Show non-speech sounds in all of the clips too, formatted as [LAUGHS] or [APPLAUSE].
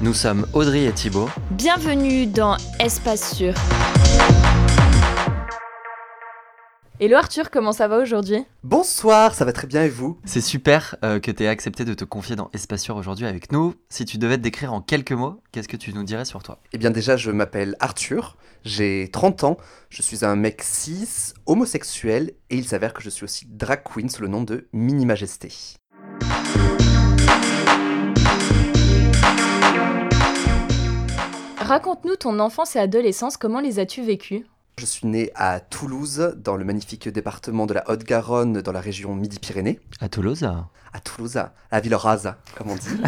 Nous sommes Audrey et Thibaut. Bienvenue dans Espace Sûr. Hello Arthur, comment ça va aujourd'hui? Bonsoir, ça va très bien et vous? C'est super euh, que tu aies accepté de te confier dans Espace Sûr aujourd'hui avec nous. Si tu devais te décrire en quelques mots, qu'est-ce que tu nous dirais sur toi? Eh bien déjà, je m'appelle Arthur, j'ai 30 ans, je suis un mec cis, homosexuel et il s'avère que je suis aussi drag queen sous le nom de Mini Majesté. Raconte-nous ton enfance et adolescence, comment les as-tu vécues? Je suis né à Toulouse, dans le magnifique département de la Haute-Garonne, dans la région Midi-Pyrénées. À Toulouse? À Toulouse, à la ville rase, comme on dit.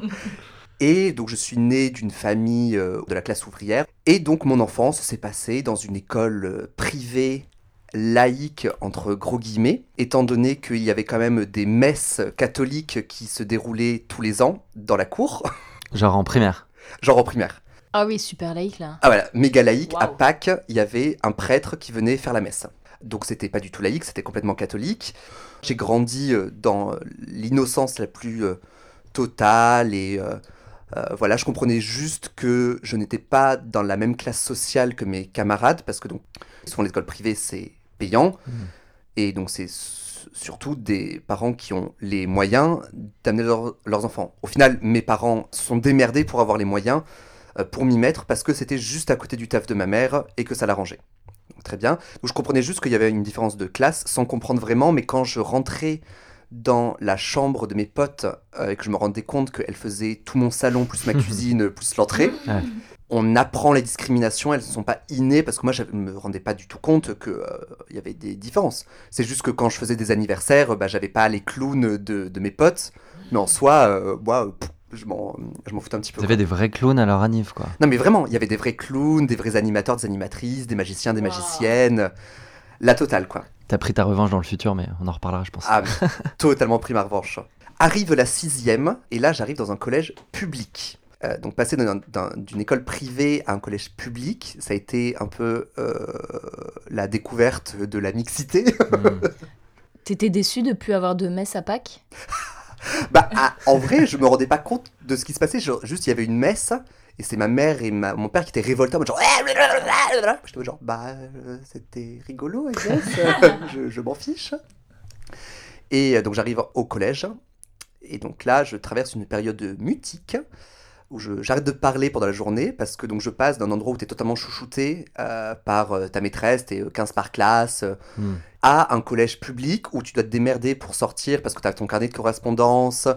[LAUGHS] et donc je suis né d'une famille euh, de la classe ouvrière. Et donc mon enfance s'est passée dans une école euh, privée laïque entre gros guillemets, étant donné qu'il y avait quand même des messes catholiques qui se déroulaient tous les ans dans la cour. Genre en primaire? Genre en primaire. Ah oui, super laïque là. Ah voilà, méga laïque. À Pâques, il y avait un prêtre qui venait faire la messe. Donc c'était pas du tout laïque, c'était complètement catholique. J'ai grandi euh, dans l'innocence la plus euh, totale et euh, voilà, je comprenais juste que je n'étais pas dans la même classe sociale que mes camarades parce que donc souvent l'école privée c'est payant mmh. et donc c'est surtout des parents qui ont les moyens d'amener leurs enfants. Au final, mes parents se sont démerdés pour avoir les moyens euh, pour m'y mettre parce que c'était juste à côté du taf de ma mère et que ça l'arrangeait. Très bien. Donc je comprenais juste qu'il y avait une différence de classe sans comprendre vraiment, mais quand je rentrais dans la chambre de mes potes euh, et que je me rendais compte qu'elle faisait tout mon salon, plus ma [LAUGHS] cuisine, plus l'entrée, on apprend les discriminations, elles ne sont pas innées parce que moi je ne me rendais pas du tout compte qu'il euh, y avait des différences. C'est juste que quand je faisais des anniversaires, bah, j'avais pas les clowns de, de, mes potes, mais en soi, moi, je m'en foutais un petit peu. Vous avez des vrais clowns à leur anniv, quoi. Non, mais vraiment, il y avait des vrais clowns, des vrais animateurs, des animatrices, des magiciens, des magiciennes. La totale, quoi. T'as pris ta revanche dans le futur, mais on en reparlera, je pense. Ah, [LAUGHS] totalement pris ma revanche. Arrive la sixième, et là, j'arrive dans un collège public. Euh, donc passer d'une école privée à un collège public, ça a été un peu euh, la découverte de la mixité. [LAUGHS] T'étais déçu de plus avoir de messe à Pâques? [LAUGHS] [LAUGHS] bah, ah, en vrai, je me rendais pas compte de ce qui se passait. juste, il y avait une messe. Et c'est ma mère et mon père qui étaient révoltés en mode genre. J'étais genre, bah, euh, c'était rigolo, [LAUGHS] je, je m'en fiche. Et euh, donc, j'arrive au collège. Et donc là, je traverse une période mutique où j'arrête de parler pendant la journée parce que donc je passe d'un endroit où tu es totalement chouchouté euh, par euh, ta maîtresse, tu es 15 par classe, hmm. à un collège public où tu dois te démerder pour sortir parce que tu as ton carnet de correspondance.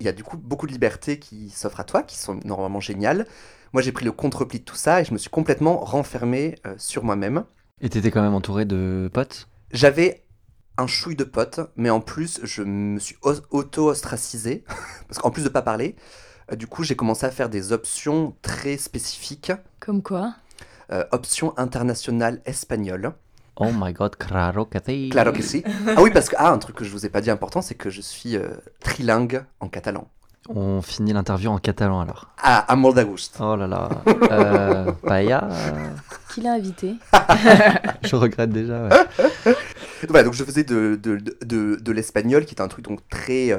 Il y a du coup beaucoup de libertés qui s'offrent à toi, qui sont normalement géniales. Moi, j'ai pris le contre-pli de tout ça et je me suis complètement renfermé euh, sur moi-même. Et tu étais quand même entouré de potes? J'avais un chouille de potes, mais en plus, je me suis auto-ostracisé, [LAUGHS] parce qu'en plus de pas parler, euh, du coup, j'ai commencé à faire des options très spécifiques. Comme quoi euh, Option internationale espagnole. Oh my god, claro que sí. Claro que sí. Ah oui, parce que, ah, un truc que je vous ai pas dit important, c'est que je suis euh, trilingue en catalan. On finit l'interview en catalan alors. Ah, à molt Oh là là. Euh, [LAUGHS] paella Qui l'a invité [LAUGHS] Je regrette déjà. Ouais. donc je faisais de, de, de, de l'espagnol, qui est un truc donc très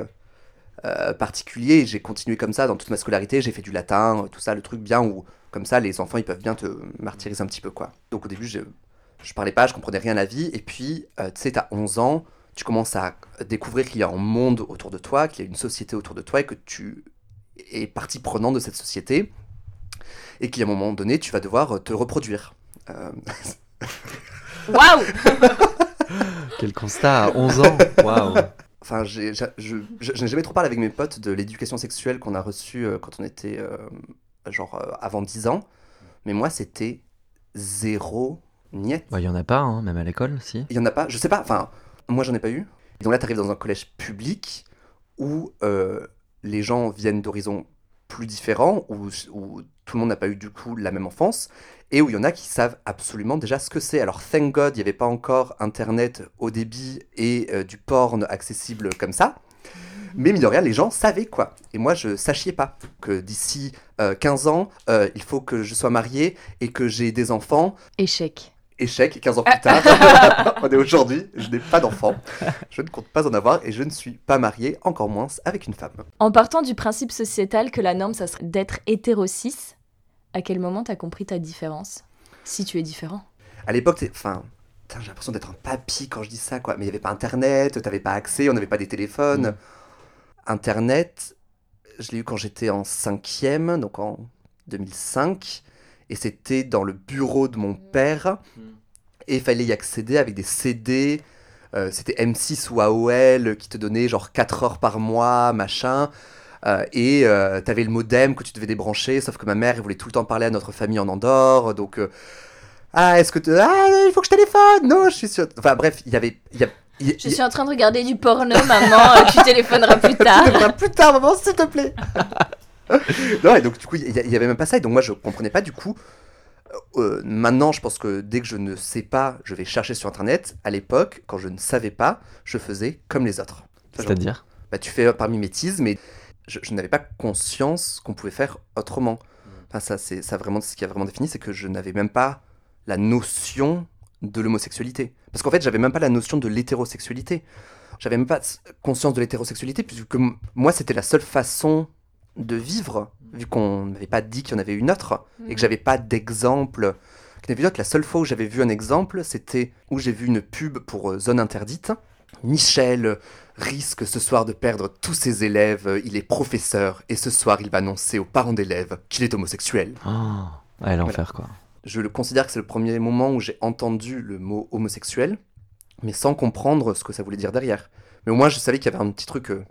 euh, particulier. J'ai continué comme ça dans toute ma scolarité. J'ai fait du latin, tout ça, le truc bien où, comme ça, les enfants, ils peuvent bien te martyriser un petit peu, quoi. Donc au début, je, je parlais pas, je comprenais rien à la vie. Et puis, euh, tu sais, t'as 11 ans, tu commences à découvrir qu'il y a un monde autour de toi, qu'il y a une société autour de toi et que tu es partie prenante de cette société. Et qu'à un moment donné, tu vas devoir te reproduire. Euh, [LAUGHS] Waouh Quel constat à 11 ans Waouh Enfin, je n'ai jamais trop parlé avec mes potes de l'éducation sexuelle qu'on a reçue euh, quand on était euh, genre euh, avant 10 ans. Mais moi, c'était zéro niet. Il y en a pas, hein, même à l'école, si. Il y en a pas, je sais pas. Enfin, moi, j'en ai pas eu. Et donc là, tu arrives dans un collège public où les gens viennent d'horizons plus différents, où, où tout le monde n'a pas eu du coup la même enfance, et où il y en a qui savent absolument déjà ce que c'est. Alors, thank God, il n'y avait pas encore Internet au débit et euh, du porn accessible comme ça. Mais mine de rien, les gens savaient quoi. Et moi, je sachiez pas que d'ici euh, 15 ans, euh, il faut que je sois marié et que j'ai des enfants. Échec. Échec, 15 ans [LAUGHS] plus tard. On est aujourd'hui, je n'ai pas d'enfants. Je ne compte pas en avoir et je ne suis pas marié, encore moins avec une femme. En partant du principe sociétal que la norme, ça serait d'être hétéro-cis, à quel moment t'as compris ta différence? Si tu es différent. À l'époque, enfin, j'ai l'impression d'être un papy quand je dis ça, quoi. Mais il n'y avait pas Internet, t'avais pas accès, on n'avait pas des téléphones. Mm. Internet, je l'ai eu quand j'étais en cinquième, donc en 2005, et c'était dans le bureau de mon père, et il fallait y accéder avec des CD. euh, c'était M6 ou AOL qui te donnait genre 4 heures par mois, machin. Euh, et euh, t'avais le modem que tu devais débrancher, sauf que ma mère, elle voulait tout le temps parler à notre famille en Andorre, donc... euh, ah, est-ce que tu... Ah, il faut que je téléphone? Non, je suis sûr... Enfin bref, il y avait... il y a- il y- Je suis en train de regarder du porno, maman, tu téléphoneras plus [LAUGHS] tard. tu devrais plus tard, maman, s'il te plaît. [LAUGHS] non, et donc du coup, il y, y avait même pas ça. Et donc moi, je comprenais pas du coup. Euh, maintenant, je pense que dès que je ne sais pas, je vais chercher sur Internet. À l'époque, quand je ne savais pas, je faisais comme les autres. C'est-à-dire? Bah, tu fais par mimétisme, mais je, je n'avais pas conscience qu'on pouvait faire autrement. Enfin, ça, c'est ça vraiment ce qui a vraiment défini, c'est que je n'avais même pas la notion de l'homosexualité. Parce qu'en fait, j'avais même pas la notion de l'hétérosexualité. J'avais même pas conscience de l'hétérosexualité, puisque moi, c'était la seule façon de vivre, vu qu'on n'avait pas dit qu'il y en avait une autre, et que j'avais pas d'exemple. La seule fois où j'avais vu un exemple, c'était où j'ai vu une pub pour euh, Zone Interdite. Michel risque ce soir de perdre tous ses élèves, il est professeur, et ce soir il va annoncer aux parents d'élèves qu'il est homosexuel. Oh, ouais, l'enfer, quoi. Je le considère que c'est le premier moment où j'ai entendu le mot homosexuel, mais sans comprendre ce que ça voulait dire derrière. Mais au moins je savais qu'il y avait un petit truc, euh,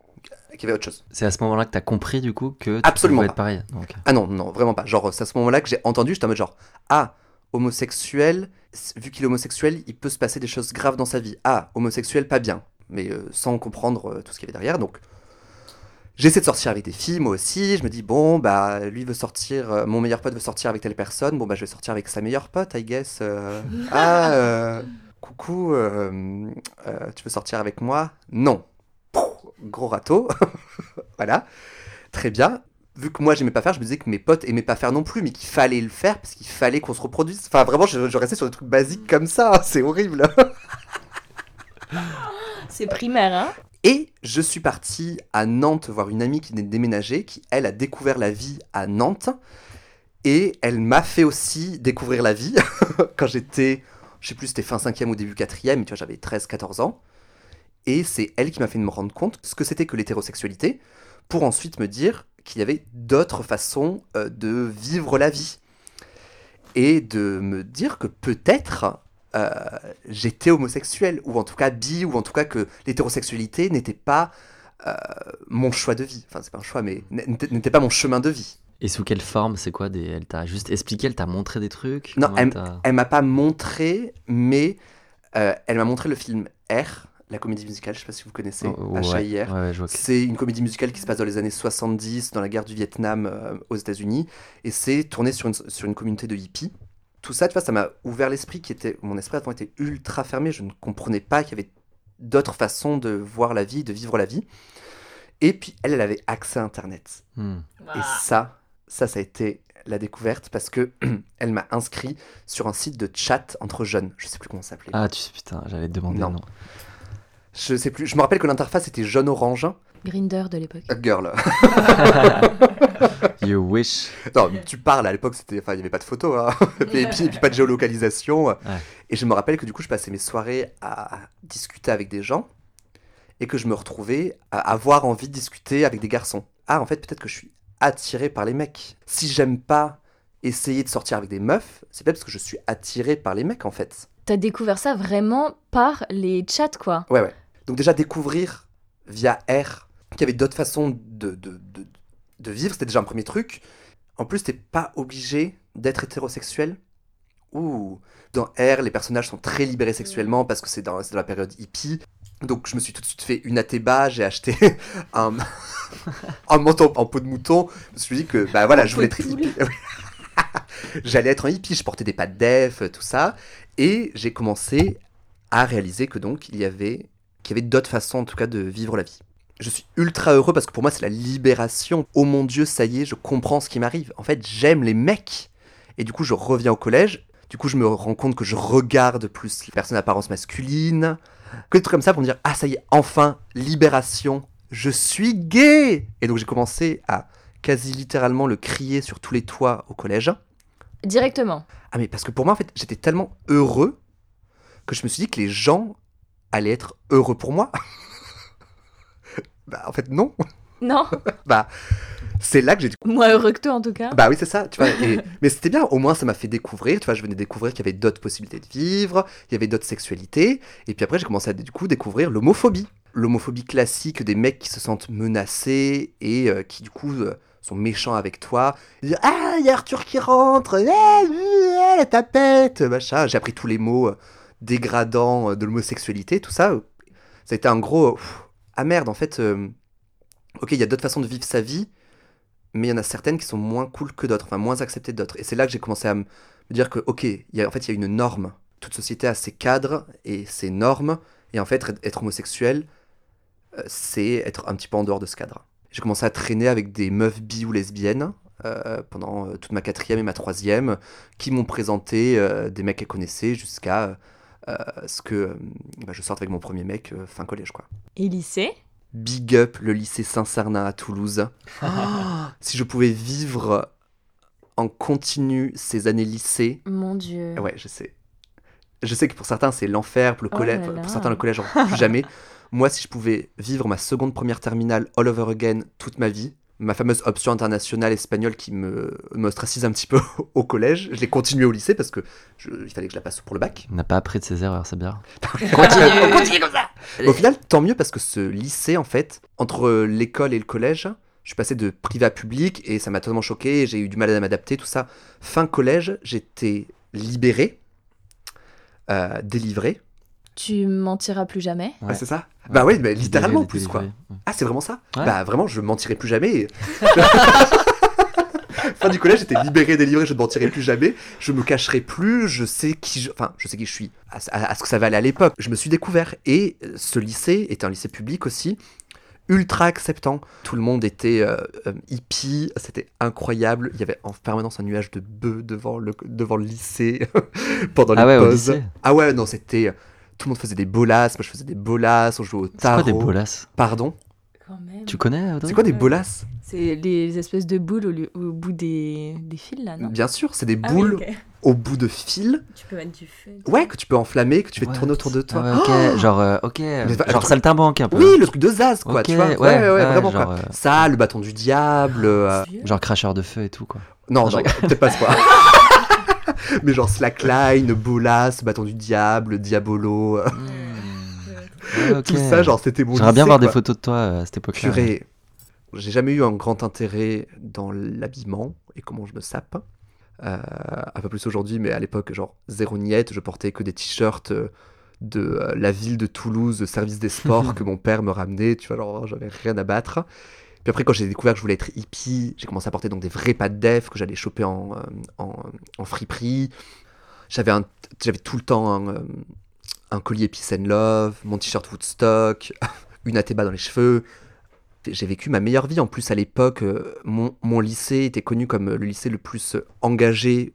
qu'il y avait autre chose. C'est à ce moment-là que t'as compris, du coup, que tu Absolument pouvais pas. être pareil. Ah non, non, vraiment pas. Genre, c'est à ce moment-là que j'ai entendu, j'étais en mode genre, ah, homosexuel, vu qu'il est homosexuel, il peut se passer des choses graves dans sa vie. Ah, homosexuel, pas bien. Mais euh, sans comprendre euh, tout ce qu'il y avait derrière. Donc, j'essaie de sortir avec des filles, moi aussi. Je me dis, bon, bah, lui veut sortir, euh, mon meilleur pote veut sortir avec telle personne. Bon, bah, je vais sortir avec sa meilleure pote, I guess. euh. [LAUGHS] ah, euh, coucou, tu veux sortir avec moi? Non. Pouf, Gros râteau. [LAUGHS] voilà. Très bien vu que moi j'aimais pas faire, je me disais que mes potes aimaient pas faire non plus, mais qu'il fallait le faire parce qu'il fallait qu'on se reproduise. Enfin, vraiment, je, je restais sur des trucs basiques comme ça, hein, [LAUGHS] c'est horrible. C'est primaire, hein Et je suis parti à Nantes voir une amie qui venait de déménager, qui elle a découvert la vie à Nantes. Et elle m'a fait aussi découvrir la vie [LAUGHS] quand j'étais, je sais plus, c'était fin 5e ou début 4e, mais tu vois, j'avais 13-14 ans. Et c'est elle qui m'a fait me rendre compte ce que c'était que l'hétérosexualité, pour ensuite me dire qu'il y avait d'autres façons euh, de vivre la vie. Et de me dire que peut-être euh, j'étais homosexuel, ou en tout cas bi, ou en tout cas que l'hétérosexualité n'était pas euh, mon choix de vie. Enfin, c'est pas un choix, mais n'était pas mon chemin de vie. Et sous quelle forme C'est quoi des... Elle t'a juste expliqué, elle t'a montré des trucs? Non, elle, m'a pas montré, mais euh, elle m'a montré le film R, la comédie musicale, je sais pas si vous connaissez, Oh, ouais, H.I.R. ouais, C'est une comédie musicale qui se passe dans les années 70, dans la guerre du Vietnam euh, aux États-Unis, et c'est tourné sur une, sur une communauté de hippies. Tout ça, tu vois, ça m'a ouvert l'esprit, qui était mon esprit avant était ultra fermé. Je ne comprenais pas qu'il y avait d'autres façons de voir la vie, de vivre la vie. Et puis elle, elle avait accès à Internet. Hmm. Et ça, ça, ça a été la découverte parce que [CLEARS THROAT] elle m'a inscrit sur un site de chat entre jeunes. Je sais plus comment ça s'appelait. Ah, tu putain, j'allais te demander. Non. Non. Je sais plus. Je me rappelle que l'interface était jaune-orange. Grinder de l'époque. A girl. [LAUGHS] You wish. Non, tu parles, à l'époque, c'était, enfin, il n'y avait pas de photo, hein. [LAUGHS] et, puis, et puis pas de géolocalisation. Et je me rappelle que du coup, je passais mes soirées à discuter avec des gens, et que je me retrouvais à avoir envie de discuter avec des garçons. Ah, en fait, peut-être que je suis attiré par les mecs. Si j'aime pas essayer de sortir avec des meufs, c'est peut-être parce que je suis attiré par les mecs, en fait. T'as découvert ça vraiment par les chats, quoi. Ouais, ouais. Donc déjà, découvrir via R qu'il y avait d'autres façons de, de, de, de vivre, c'était déjà un premier truc. En plus, t'es pas obligé d'être hétérosexuel. Ouh. Dans R, les personnages sont très libérés sexuellement parce que c'est dans, dans la période hippie. Donc je me suis tout de suite fait une athéba, j'ai acheté [LAUGHS] un, un manteau en peau de mouton. Je me suis dit que bah voilà, je voulais être hippie. [LAUGHS] J'allais être un hippie, je portais des pattes def, tout ça. Et j'ai commencé à réaliser que donc il y avait, qu'il y avait d'autres façons en tout cas de vivre la vie. Je suis ultra heureux parce que pour moi c'est la libération. Oh mon dieu, ça y est, je comprends ce qui m'arrive. En fait, j'aime les mecs. Et du coup, je reviens au collège. Du coup, je me rends compte que je regarde plus les personnes d'apparence masculine. Que des trucs comme ça pour me dire Ah, ça y est, enfin, libération. Je suis gay Et donc, j'ai commencé à quasi littéralement le crier sur tous les toits au collège. Directement. Ah, mais parce que pour moi, en fait, j'étais tellement heureux que je me suis dit que les gens allaient être heureux pour moi. [LAUGHS] bah, en fait, non. [LAUGHS] Non [LAUGHS] Bah, c'est là que j'ai Moins heureux que toi, en tout cas. Bah oui, c'est ça, tu vois. et- [LAUGHS] mais c'était bien, au moins ça m'a fait découvrir, tu vois, je venais découvrir qu'il y avait d'autres possibilités de vivre, il y avait d'autres sexualités, et puis après j'ai commencé à du coup découvrir l'homophobie. L'homophobie classique des mecs qui se sentent menacés et euh, qui du coup euh, sont méchants avec toi. Ils disent, ah, il y a Arthur qui rentre, eh, eh, la tapette, machin. J'ai appris tous les mots euh, dégradants de l'homosexualité, tout ça. Ça a été un gros... pff, ah merde, en fait, euh, ok, il y a d'autres façons de vivre sa vie, mais il y en a certaines qui sont moins cool que d'autres, enfin moins acceptées que d'autres. Et c'est là que j'ai commencé à me dire que, ok, y a, en fait, il y a une norme. Toute société a ses cadres et ses normes, et en fait, être- homosexuel, euh, c'est être un petit peu en dehors de ce cadre. J'ai commencé à traîner avec des meufs bi ou lesbiennes euh, pendant toute ma quatrième et ma troisième, qui m'ont présenté des mecs qu'elles connaissaient jusqu'à ce que euh, bah, je sorte avec mon premier mec euh, fin collège, quoi. Et lycée? Big up le lycée Saint-Cernin à Toulouse. [LAUGHS] si je pouvais vivre en continu ces années lycée, Mon Dieu. ouais, je sais. Je sais que pour certains c'est l'enfer, pour le Oh collège, pour certains le collège plus jamais. [LAUGHS] Moi, si je pouvais vivre ma seconde première terminale all over again toute ma vie, ma fameuse option internationale espagnole qui me m'ostracise un petit peu [LAUGHS] au collège, je l'ai continué au lycée parce que je- il fallait que je la passe pour le bac. On n'a pas appris de ses erreurs, c'est bien. [LAUGHS] Continue, continue comme ça. Au final, tant mieux parce que ce lycée, en fait, entre l'école et le collège, je suis passé de privé à public et ça m'a totalement choqué. J'ai eu du mal à m'adapter, tout ça. Fin collège, j'étais libéré, euh, délivré. Tu mentiras plus jamais Ouais. C'est ça Bah oui, mais littéralement plus, quoi. Ah, c'est vraiment ça Ouais. Bah vraiment, je mentirai plus jamais. [LAUGHS] [LAUGHS] fin du collège, j'étais libéré, délivré, je ne mentirai plus jamais. Je me cacherai plus, je sais qui je... Enfin, je sais qui je suis, à, à- à ce que ça valait à l'époque. Je me suis découvert. Et euh, ce lycée était un lycée public aussi, ultra acceptant. Tout le monde était euh, euh, hippie, c'était incroyable. Il y avait en permanence un nuage de bœufs devant le, devant le lycée [LAUGHS] pendant les Ah ouais, au pauses. lycée Ah ouais, non, c'était... Tout le monde faisait des bolasses, moi je faisais des bolasses, on jouait au C'est tarot. quoi des bolasses Pardon Quand même. Tu connais, C'est quoi des Ouais. bolasses C'est les espèces de boules au, lieu- au bout des, des fils, là, non? Bien sûr, c'est des Ah oui, boules au bout de fil, Tu peux mettre du feu. ouais, que tu peux enflammer, que tu fais tourner autour de toi. Ah ouais, ok, genre, euh, ok, va- genre le truc- saltimbanque un peu. Oui, le truc de Zaz, quoi, tu vois. Ouais, ouais, ouais, ouais, vraiment, genre, quoi. euh, Ça, le bâton du diable. euh, Genre cracheur de feu et tout, quoi. Non, je non, peut-être pas ce quoi. [LAUGHS] [LAUGHS] Mais genre slackline, bolas, bâton du diable, diabolo, euh, [LAUGHS] ok. tout ça, genre c'était mon J'aimerais bien voir des photos de toi euh, à cette époque-là. Purée. J'ai jamais eu un grand intérêt dans l'habillement et comment je me sape. Euh, un peu plus aujourd'hui, mais à l'époque, genre zéro niette, je portais que des t-shirts de la ville de Toulouse, service des sports [LAUGHS] que mon père me ramenait, tu vois, genre j'avais rien à battre. Puis après, quand j'ai découvert que je voulais être hippie, j'ai commencé à porter donc des vrais pattes def que j'allais choper en, euh, en, en friperie. J'avais un- j'avais tout le temps un, euh, un collier Peace and Love, mon t-shirt Woodstock, [LAUGHS] une athéba dans les cheveux. J'ai vécu ma meilleure vie. En plus, à l'époque, euh, mon, mon lycée était connu comme le lycée le plus euh, engagé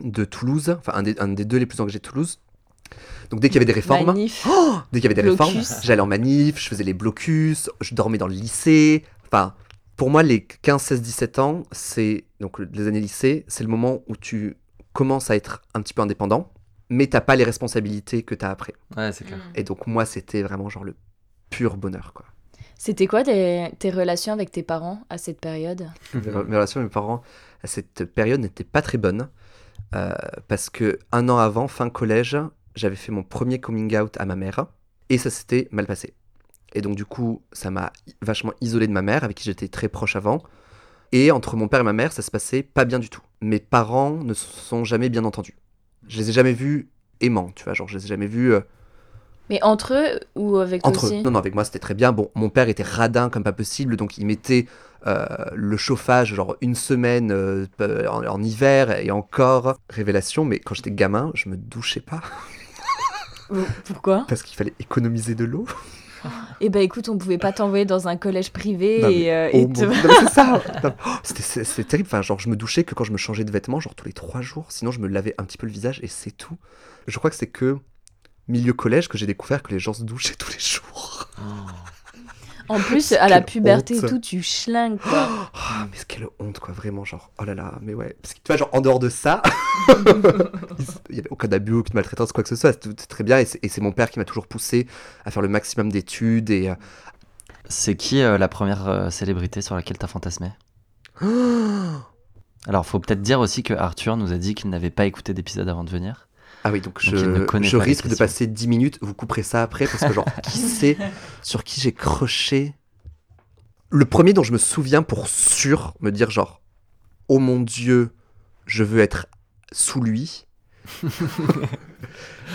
de Toulouse, enfin un des, un des deux les plus engagés de Toulouse. Donc dès qu'il y avait des réformes. Oh [GASPS] dès qu'il y avait des réformes, j'allais en manif, je faisais les blocus, je dormais dans le lycée. Enfin, pour moi, les 15, 16, 17 ans, c'est donc les années lycée, c'est le moment où tu commences à être un petit peu indépendant, mais t'as pas les responsabilités que t'as après. Ouais, c'est clair. Et donc moi, c'était vraiment genre le pur bonheur, quoi. C'était quoi tes, tes relations avec tes parents à cette période? Mes relations avec mes parents à cette période n'étaient pas très bonnes euh, parce que un an avant, fin collège, j'avais fait mon premier coming out à ma mère et ça s'était mal passé. Et donc du coup, ça m'a vachement isolé de ma mère avec qui j'étais très proche avant. Et entre mon père et ma mère, ça se passait pas bien du tout. Mes parents ne se sont jamais bien entendus. Je les ai jamais vus aimants, tu vois, genre je les ai jamais vus euh, Mais entre eux ou avec toi Entre aussi eux. Non, non, avec moi c'était très bien. Bon, mon père était radin comme pas possible, donc il mettait euh, le chauffage genre une semaine euh, en, en hiver et encore révélation. Mais quand j'étais gamin, je me douchais pas Pourquoi? Parce qu'il fallait économiser de l'eau. Eh ben écoute, on pouvait pas t'envoyer dans un collège privé Non, et, euh, Oh et mon te- c'est ça. Oh, c'était- c'est terrible. Enfin, genre je me douchais que quand je me changeais de vêtements, genre tous les trois jours. Sinon, je me lavais un petit peu le visage et c'est tout. Je crois que c'est que milieu collège que j'ai découvert que les gens se douchaient tous les jours. En plus, à la puberté et tout, tu schlingues quoi. [GASPS] Ah, mais quelle honte, quoi, vraiment, genre, oh là là, mais ouais. Parce que tu vois, genre, en dehors de ça, [LAUGHS] il y avait aucun abus, aucune maltraitance, quoi que ce soit, c'était très bien, et c'est et c'est mon père qui m'a toujours poussé à faire le maximum d'études, et... euh, C'est qui euh, la première euh, célébrité sur laquelle t'as fantasmé? [GASPS] Alors, faut peut-être dire aussi que Arthur nous a dit qu'il n'avait pas écouté d'épisode avant de venir. Ah oui, donc je, risque de passer 10 minutes, vous couperez ça après, parce que genre, [LAUGHS] qui sait sur qui j'ai croché Le premier dont je me souviens pour sûr, me dire genre, oh mon dieu, je veux être sous lui, [LAUGHS]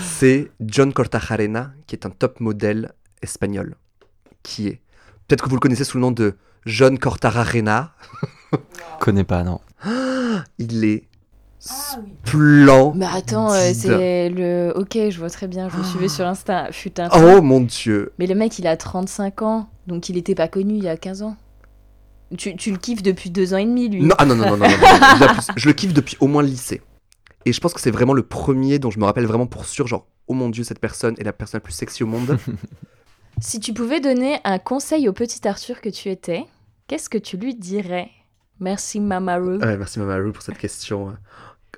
c'est John Cortajarena, qui est un top modèle espagnol, qui est, peut-être que vous le connaissez sous le nom de John Cortajarena, Connais pas, non. [GASPS] il est splendide. Mais attends, euh, c'est le. Ok, je vois très bien, je le suivais sur Insta. Fut un temps. Oh mon dieu Mais le mec, il a 35 ans, donc il était pas connu il y a 15 ans. Tu, tu le kiffes depuis deux ans et demi, lui. Non, ah non, non, non, non, non, non, plus. Je le kiffe depuis au moins le lycée. Et je pense que c'est vraiment le premier dont je me rappelle vraiment pour sûr, genre, oh mon dieu, cette personne est la personne la plus sexy au monde. [LAUGHS] Si tu pouvais donner un conseil au petit Arthur que tu étais, qu'est-ce que tu lui dirais? Merci, Mamaru. Ouais, merci Mamaru pour cette question.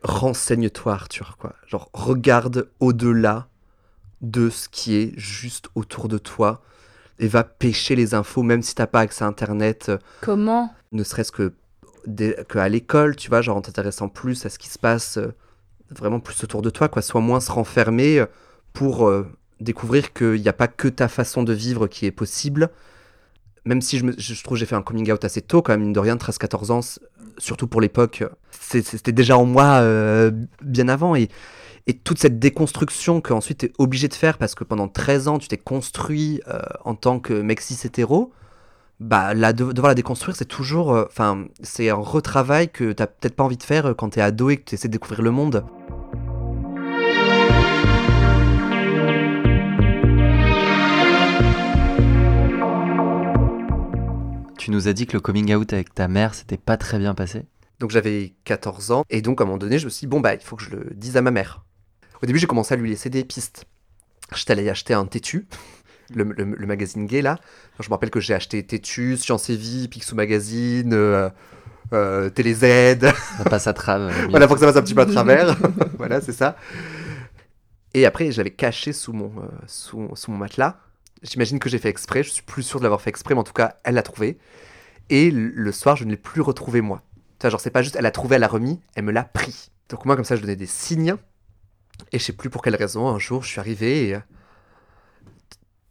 Renseigne-toi, Arthur, quoi. Genre, regarde au-delà de ce qui est juste autour de toi et va pêcher les infos, même si t'as pas accès à Internet, euh, Comment? ne serait-ce que dès- qu'à l'école, tu vois, genre en t'intéressant plus à ce qui se passe euh, vraiment plus autour de toi, quoi. Sois moins se renfermer euh, pour euh, découvrir qu'il n'y a pas que ta façon de vivre qui est possible. Même si je, trouve que j'ai fait un coming out assez tôt, quand même, mine de rien, 13-14 ans, surtout pour l'époque, c'était déjà en moi euh, bien avant. Et, toute cette déconstruction qu'ensuite tu es obligé de faire parce que pendant 13 ans, tu t'es construit euh, en tant que mec cis hétéro, bah, la, de- devoir la déconstruire, c'est toujours. euh, c'est un retravail que t'as peut-être pas envie de faire quand t'es ado et que tu essaies de découvrir le monde. Tu nous as dit que le coming out avec ta mère, c'était pas très bien passé. Donc j'avais 14 ans, et donc à un moment donné, je me suis dit, bon, bah, il faut que je le dise à ma mère. Au début, j'ai commencé à lui laisser des pistes. J'étais allé acheter un Tétu, [LAUGHS] le, le- le magazine gay là. Je me rappelle que j'ai acheté Tétu, Science et Vie, Picsou Magazine, euh, euh, Télé Z. Ça passe à trave. [LAUGHS] euh, voilà, pour que ça passe un petit peu à travers. [LAUGHS] voilà, c'est ça. Et après, j'avais caché sous mon, euh, sous, sous mon matelas. J'imagine que j'ai fait exprès. Je suis plus sûr de l'avoir fait exprès, mais en tout cas, elle l'a trouvé. Et le soir, je ne l'ai plus retrouvé moi. Tu vois, genre, c'est pas juste elle l'a trouvé, elle l'a remis, elle me l'a pris. Donc moi, comme ça, je donnais des signes. Et je sais plus pour quelle raison, un jour, je suis arrivé euh,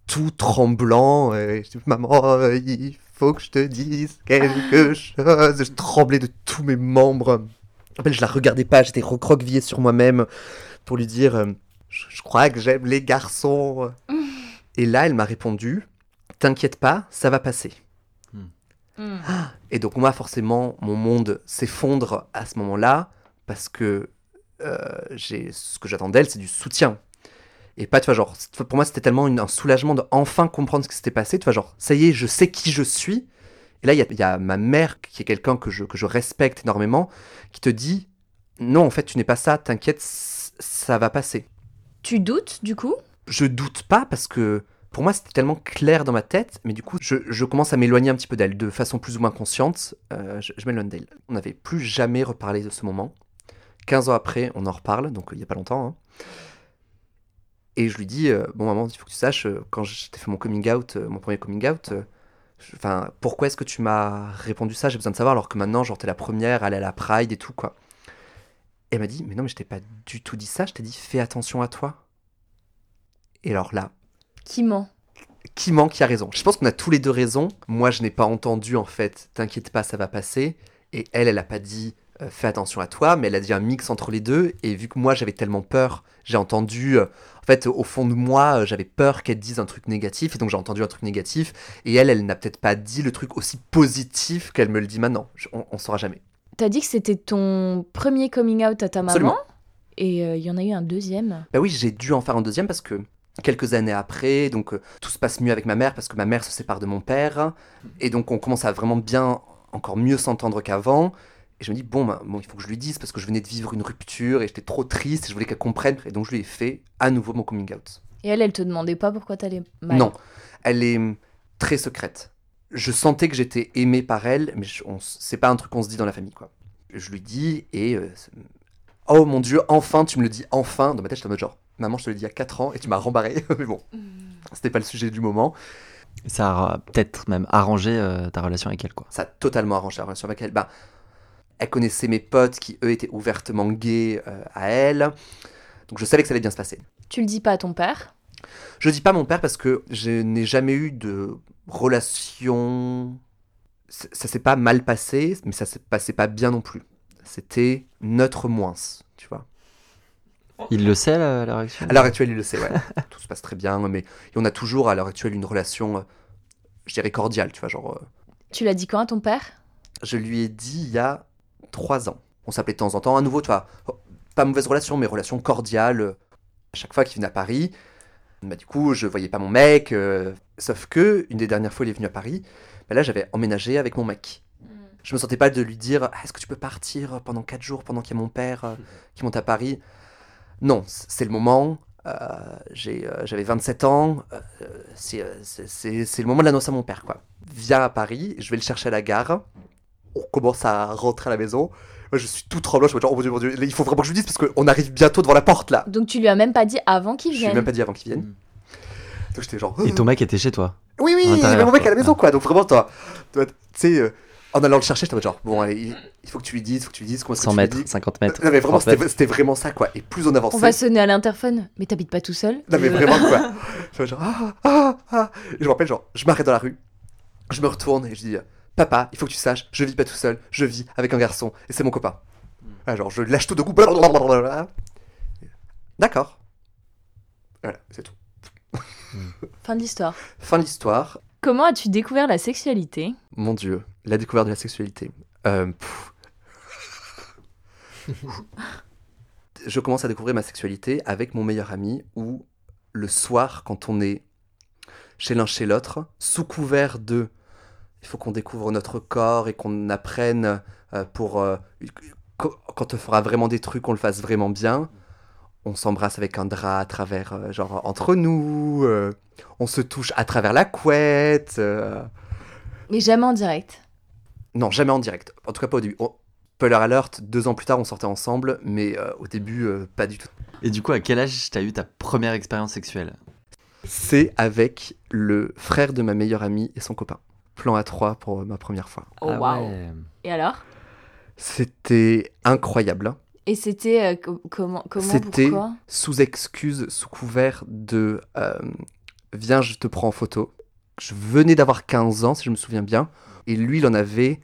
tout tremblant. Et je dis, maman, euh, il faut que je te dise quelque chose. Je tremblais de tous mes membres. En fait, je la regardais pas, j'étais recroquevillé sur moi-même pour lui dire euh, je crois que j'aime les garçons. Et là, elle m'a répondu T'inquiète pas, ça va passer. Hmm. Et donc, moi, forcément, mon monde s'effondre à ce moment-là parce que euh, j'ai ce que j'attends d'elle, c'est du soutien. Et pas, tu vois, genre, pour moi, c'était tellement une- un soulagement de enfin comprendre ce qui s'était passé. Tu vois, genre, ça y est, je sais qui je suis. Et là, il y y a ma mère, qui est quelqu'un que je, que je respecte énormément, qui te dit Non, en fait, tu n'es pas ça, t'inquiète, ça va passer. Tu doutes, du coup? Je doute pas parce que pour moi, c'était tellement clair dans ma tête, mais du coup, je, commence à m'éloigner un petit peu d'elle de façon plus ou moins consciente. euh, je m'éloigne d'elle. On n'avait plus jamais reparlé de ce moment. 15 ans après, on en reparle, donc il n'y a pas longtemps. hein. Et je lui dis euh, Bon, maman, il faut que tu saches, euh, quand j'ai fait mon coming out, mon premier coming out, enfin, pourquoi est-ce que tu m'as répondu ça? J'ai besoin de savoir, alors que maintenant, genre, t'es la première aller à la Pride et tout, quoi. Et elle m'a dit Mais non, mais je t'ai pas du tout dit ça, je t'ai dit Fais attention à toi. Et alors là, Qui ment qui ment, qui a raison. Je pense qu'on a tous les deux raison. Moi, je n'ai pas entendu, en fait, t'inquiète pas, ça va passer. Et elle, elle a pas dit, euh, fais attention à toi, mais elle a dit un mix entre les deux. Et vu que moi j'avais tellement peur, j'ai entendu, euh, en fait, au fond de moi, euh, j'avais peur qu'elle dise un truc négatif, et donc j'ai entendu un truc négatif. Et elle, elle n'a peut-être pas dit le truc aussi positif qu'elle me le dit maintenant. Je- on, on saura jamais. T'as dit que c'était ton premier coming out à ta maman. Absolument. Et il y en a eu un deuxième. Bah oui, j'ai dû en faire un deuxième parce que quelques années après, donc euh, tout se passe mieux avec ma mère parce que ma mère se sépare de mon père. Et donc on commence à vraiment bien, encore mieux s'entendre qu'avant. Et je me dis, bon, bah, bon, il faut que je lui dise parce que je venais de vivre une rupture et j'étais trop triste et je voulais qu'elle comprenne. Et donc je lui ai fait à nouveau mon coming out. Et elle, elle te demandait pas pourquoi t'allais mal? Non, elle est hum, très secrète. Je sentais que j'étais aimé par elle, mais je- on s- c'est pas un truc qu'on se dit dans la famille, quoi. Je lui dis et euh, oh mon dieu, enfin tu me le dis enfin. Dans ma tête, j'étais en mode genre, maman, je te le dis il y a 4 ans et tu m'as rembarré. [LAUGHS] mais bon, c'était pas le sujet du moment. Ça a peut-être même arrangé euh, ta relation avec elle, quoi. Ça a totalement arrangé la relation avec elle. Ben, elle connaissait mes potes qui eux étaient ouvertement gays euh, à elle, donc je savais que ça allait bien se passer. Tu le dis pas à ton père? Je dis pas mon père parce que je n'ai jamais eu de relation. C- Ça s'est pas mal passé, mais ça s'est passé pas bien non plus. C'était neutre moins, tu vois. Il le sait, la, la réaction? À l'heure actuelle, il le sait, ouais. [LAUGHS] Tout se passe très bien, mais on a toujours à l'heure actuelle une relation, euh, je dirais cordiale, tu vois. Genre, euh, Tu l'as dit quand à ton père? Je lui ai dit il y a trois ans. On s'appelait de temps en temps, à nouveau, tu vois. Pas mauvaise relation, mais relation cordiale. euh, À chaque fois qu'il venait à Paris, bah, du coup, je voyais pas mon mec. euh, sauf que, une des dernières fois, il est venu à Paris. bah, là, j'avais emménagé avec mon mec. Je me sentais pas de lui dire Ah, Est-ce que tu peux partir pendant quatre jours pendant qu'il y a mon père euh, qui monte à Paris? Non, c'est le moment. euh, euh, J'avais 27 ans. euh, c'est, le moment de l'annoncer à mon père. quoi. Viens à Paris, je vais le chercher à la gare. On commence à rentrer à la maison. Moi, je suis tout tremblant. Je me dis Oh mon dieu, mon dieu, il faut vraiment que je lui dise parce qu'on arrive bientôt devant la porte là. Donc tu lui as même pas dit avant qu'il Je lui ai vienne. même pas dit avant qu'il vienne. Mm. Donc j'étais genre. Et ton mec était chez toi? Oui, oui, À il y avait l'intérieur, mon mec à la maison, quoi. Donc vraiment, toi, toi, tu sais, euh, en allant le chercher, j'étais genre, bon, allez, il- faut que tu lui dises, il faut que tu lui dises, comment est-ce que 100 tu lui mètres, dis 50 mètres. Non, mais vraiment, 30 mètres. c'était vraiment ça, quoi. Et plus on avançait. On va sonner à l'interphone. Mais t'habites pas tout seul Non, mais Euh, vraiment, quoi. [LAUGHS] Je genre, ah, ah, ah. Et je me rappelle, genre, je m'arrête dans la rue, je me retourne et je dis, papa, il faut que tu saches, je vis pas tout seul, je vis avec un garçon, et c'est mon copain. Ah, genre, je lâche tout de coup. D'accord. Voilà, c'est tout. Fin de l'histoire. Fin de l'histoire. Comment as-tu découvert la sexualité? Mon Dieu, la découverte de la sexualité. Euh, [LAUGHS] je commence à découvrir ma sexualité avec mon meilleur ami où le soir, quand on est chez l'un chez l'autre, sous couvert de il faut qu'on découvre notre corps et qu'on apprenne euh, pour euh, qu- quand on fera vraiment des trucs, on le fasse vraiment bien. On s'embrasse avec un drap à travers, euh, genre entre nous. euh, on se touche à travers la couette. euh, Mais jamais en direct. Non, jamais en direct. En tout cas, pas au début. On- Spoiler alert, deux ans plus tard, on sortait ensemble, mais euh, au début, euh, pas du tout. Et du coup, à quel âge t'as eu ta première expérience sexuelle? C'est avec le frère de ma meilleure amie et son copain. Plan à 3 pour euh, ma première fois. Oh Ah waouh. ouais. Et alors? C'était incroyable. Et c'était euh, co- comment comment C'était sous excuse, sous couvert de euh, Viens, je te prends en photo. Je venais d'avoir 15 ans, si je me souviens bien. Et lui, il en avait,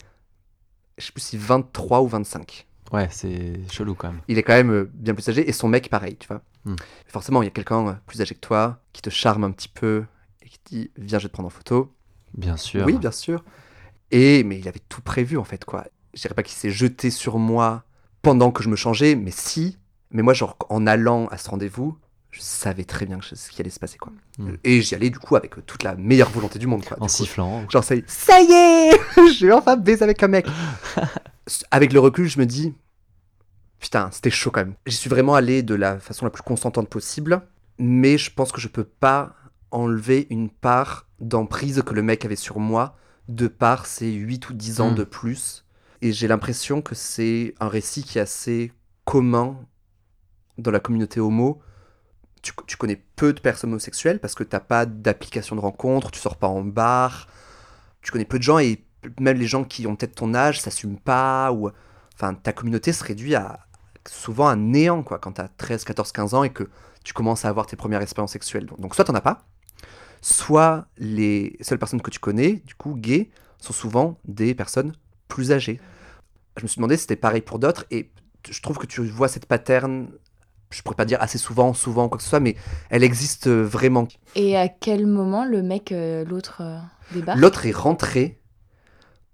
je sais plus si 23 ou 25. Ouais, c'est chelou quand même. il est quand même euh, bien plus âgé et son mec pareil, tu vois. Hmm. Forcément, il y a quelqu'un euh, plus âgé que toi qui te charme un petit peu et qui te dit viens, je vais te prendre en photo. Bien sûr. Oui, bien sûr. Et mais il avait tout prévu en fait quoi. Je dirais pas qu'il s'est jeté sur moi pendant que je me changeais, mais si. Mais moi, genre en allant à ce rendez-vous, je savais très bien ce qui allait se passer quoi. Hmm. Et j'y allais du coup avec euh, toute la meilleure volonté du monde quoi. En coup, sifflant. Genre, ça y est, ça y est Je vais enfin baiser avec un mec. [LAUGHS] avec le recul, je me dis, putain, c'était chaud quand même. J'y suis vraiment allé de la façon la plus consentante possible, mais je pense que je peux pas enlever une part d'emprise que le mec avait sur moi de par ses 8 ou 10 ans Mm. de plus. Et j'ai l'impression que c'est un récit qui est assez commun dans la communauté homo. Tu, connais peu de personnes homosexuelles parce que t'as pas d'application de rencontre, tu sors pas en bar, tu connais peu de gens et même les gens qui ont peut-être ton âge s'assument pas ou enfin ta communauté se réduit à souvent à néant quoi quand t'as 13, 14, 15 ans et que tu commences à avoir tes premières expériences sexuelles. Donc, donc soit t'en as pas, soit les seules personnes que tu connais, du coup gays, sont souvent des personnes plus âgées. je me suis demandé si c'était pareil pour d'autres. Et je trouve que tu vois cette pattern, je pourrais pas dire assez souvent, souvent, quoi que ce soit, mais elle existe euh, vraiment. Et à quel moment le mec, euh, l'autre, euh, débarque? L'autre est rentré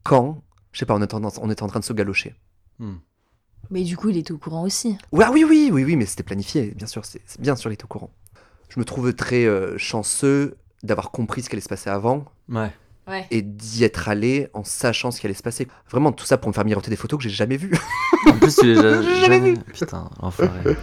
quand, je sais pas, on était en, on était en train de se galocher. Hmm. Mais du coup, il était au courant aussi. Ouais, ah oui, oui, oui, oui, mais c'était planifié, bien sûr, c'est c'est bien sûr, il était au courant. Je me trouve très euh, chanceux d'avoir compris ce qui allait se passer avant Ouais. Ouais. et d'y être allé en sachant ce qui allait se passer. Vraiment, tout ça pour me faire miroiter des photos que j'ai jamais vues. En plus, tu les as [LAUGHS] J'ai jamais vu. Putain, enfoiré.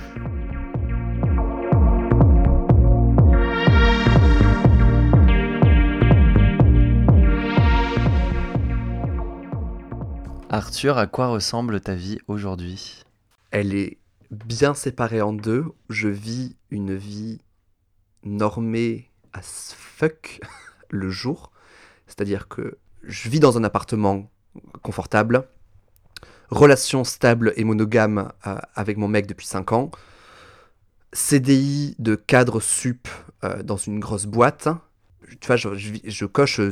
Arthur, à quoi ressemble ta vie aujourd'hui? Elle est bien séparée en deux. Je vis une vie normée as fuck [LAUGHS] le jour. C'est-à-dire que je vis dans un appartement confortable, relation stable et monogame euh, avec mon mec depuis 5 ans, CDI de cadre sup euh, dans une grosse boîte. Tu vois, je, coche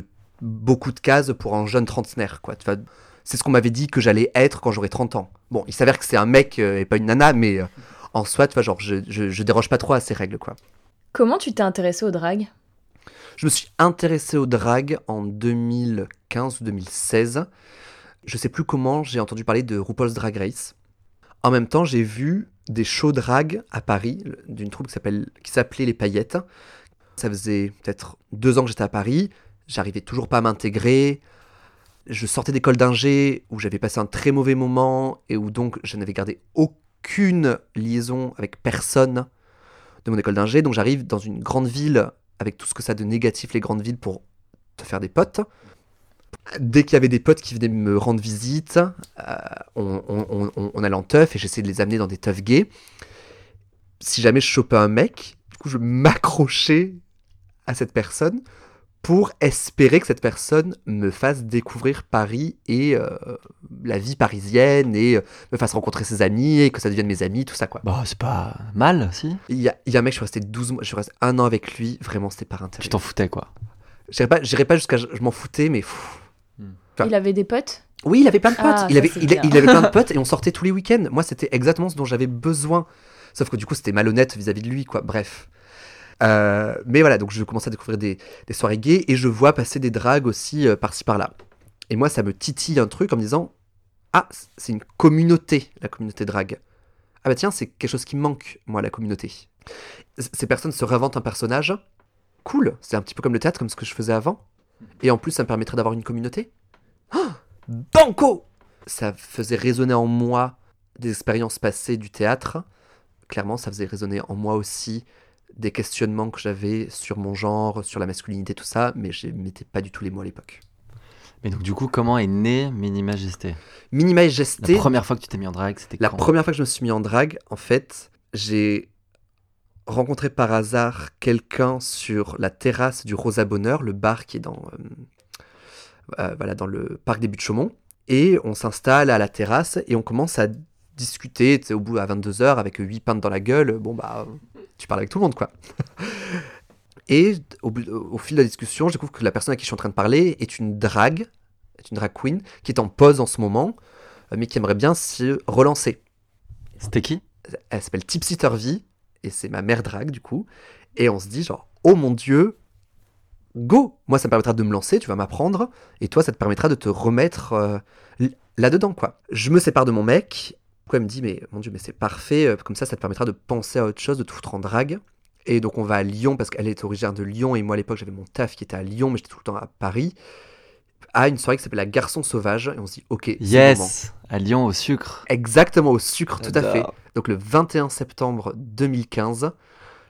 beaucoup de cases pour un jeune trentenaire, c'est ce qu'on m'avait dit que j'allais être quand j'aurai 30 ans. Bon, il s'avère que c'est un mec euh, et pas une nana, mais euh, en soi, tu vois, genre, je, je, je déroge pas trop à ces règles, quoi. Comment tu t'es intéressé au drag? Je me suis intéressé au drag en 2015 ou 2016. Je sais plus comment j'ai entendu parler de RuPaul's Drag Race. En même temps, j'ai vu des shows drag à Paris d'une troupe qui s'appelait Les Paillettes. Ça faisait peut-être deux ans que j'étais à Paris. J'arrivais toujours pas à m'intégrer. Je sortais d'école d'ingé où j'avais passé un très mauvais moment et où donc je n'avais gardé aucune liaison avec personne de mon école d'ingé. Donc j'arrive dans une grande ville avec tout ce que ça a de négatif, les grandes villes, pour te faire des potes. Dès qu'il y avait des potes qui venaient me rendre visite, euh, on, on- allait en teuf et j'essayais de les amener dans des teufs gays. Si jamais je chopais un mec, du coup, je m'accrochais à cette personne pour espérer que cette personne me fasse découvrir Paris et euh, la vie parisienne et euh, me fasse rencontrer ses amis et que ça devienne mes amis, tout ça quoi. Bah, c'est pas mal, si Il y a, il y a un mec, je suis resté 12 mois, je suis resté un an avec lui, vraiment c'était par intérêt. Tu t'en foutais, quoi. J'irai pas, j'irai pas jusqu'à je, m'en foutais, mais pff. Enfin- Il avait des potes? Oui, il avait plein de potes. Ah, il, avait, il avait plein de [LAUGHS] potes et on sortait tous les week-ends. Moi, c'était exactement ce dont j'avais besoin. Sauf que du coup, c'était malhonnête vis-à-vis de lui, quoi. Bref. Euh, mais voilà, donc je commence à découvrir des, soirées gays et je vois passer des dragues aussi euh, par-ci par-là. Et moi, ça me titille un truc en me disant Ah, c'est une communauté, la communauté drague. Ah bah tiens, c'est quelque chose qui manque, moi, la communauté. Ces personnes se réinventent un personnage. Cool, c'est un petit peu comme le théâtre, comme ce que je faisais avant. Et en plus, ça me permettrait d'avoir une communauté. Ah, Banco Ça faisait résonner en moi des expériences passées du théâtre. Clairement, ça faisait résonner en moi aussi des questionnements que j'avais sur mon genre, sur la masculinité, tout ça, mais je mettais pas du tout les mots à l'époque. Mais donc, du coup, comment est né Mini Majesté Minima et La Gesté, première fois que tu t'es mis en drague, c'était la quand? première fois que je me suis mis en drague, en fait, j'ai rencontré par hasard quelqu'un sur la terrasse du Rosa Bonheur, le bar qui est dans, euh, euh, voilà, dans le parc des Buttes Chaumont. Et on s'installe à la terrasse et on commence à discuter, tu sais, au bout à 22h avec 8 pintes dans la gueule. Bon, bah, tu parles avec tout le monde, quoi. [LAUGHS] Et au, fil de la discussion, je découvre que la personne à qui je suis en train de parler est une drague, est une drag queen, qui est en pause en ce moment, euh, mais qui aimerait bien se relancer. C'était qui? Elle s'appelle Tipsy Turvy, et c'est ma mère drague, du coup. Et on se dit, genre, oh mon dieu, go Moi, ça me permettra de me lancer, tu vas m'apprendre, et toi, ça te permettra de te remettre euh, là-dedans, quoi. Je me sépare de mon mec. Quoi, elle me dit, mais mon dieu, mais c'est parfait, euh, comme ça, ça te permettra de penser à autre chose, de te foutre en drague. Et donc, on va à Lyon, parce qu'elle est originaire de Lyon, et moi, à l'époque, j'avais mon taf qui était à Lyon, mais j'étais tout le temps à Paris. À une soirée qui s'appelle La Garçon Sauvage, et on se dit, ok, c'est le moment. Yes À Lyon, au sucre. Exactement, au sucre, tout à fait. Donc le 21 septembre 2015,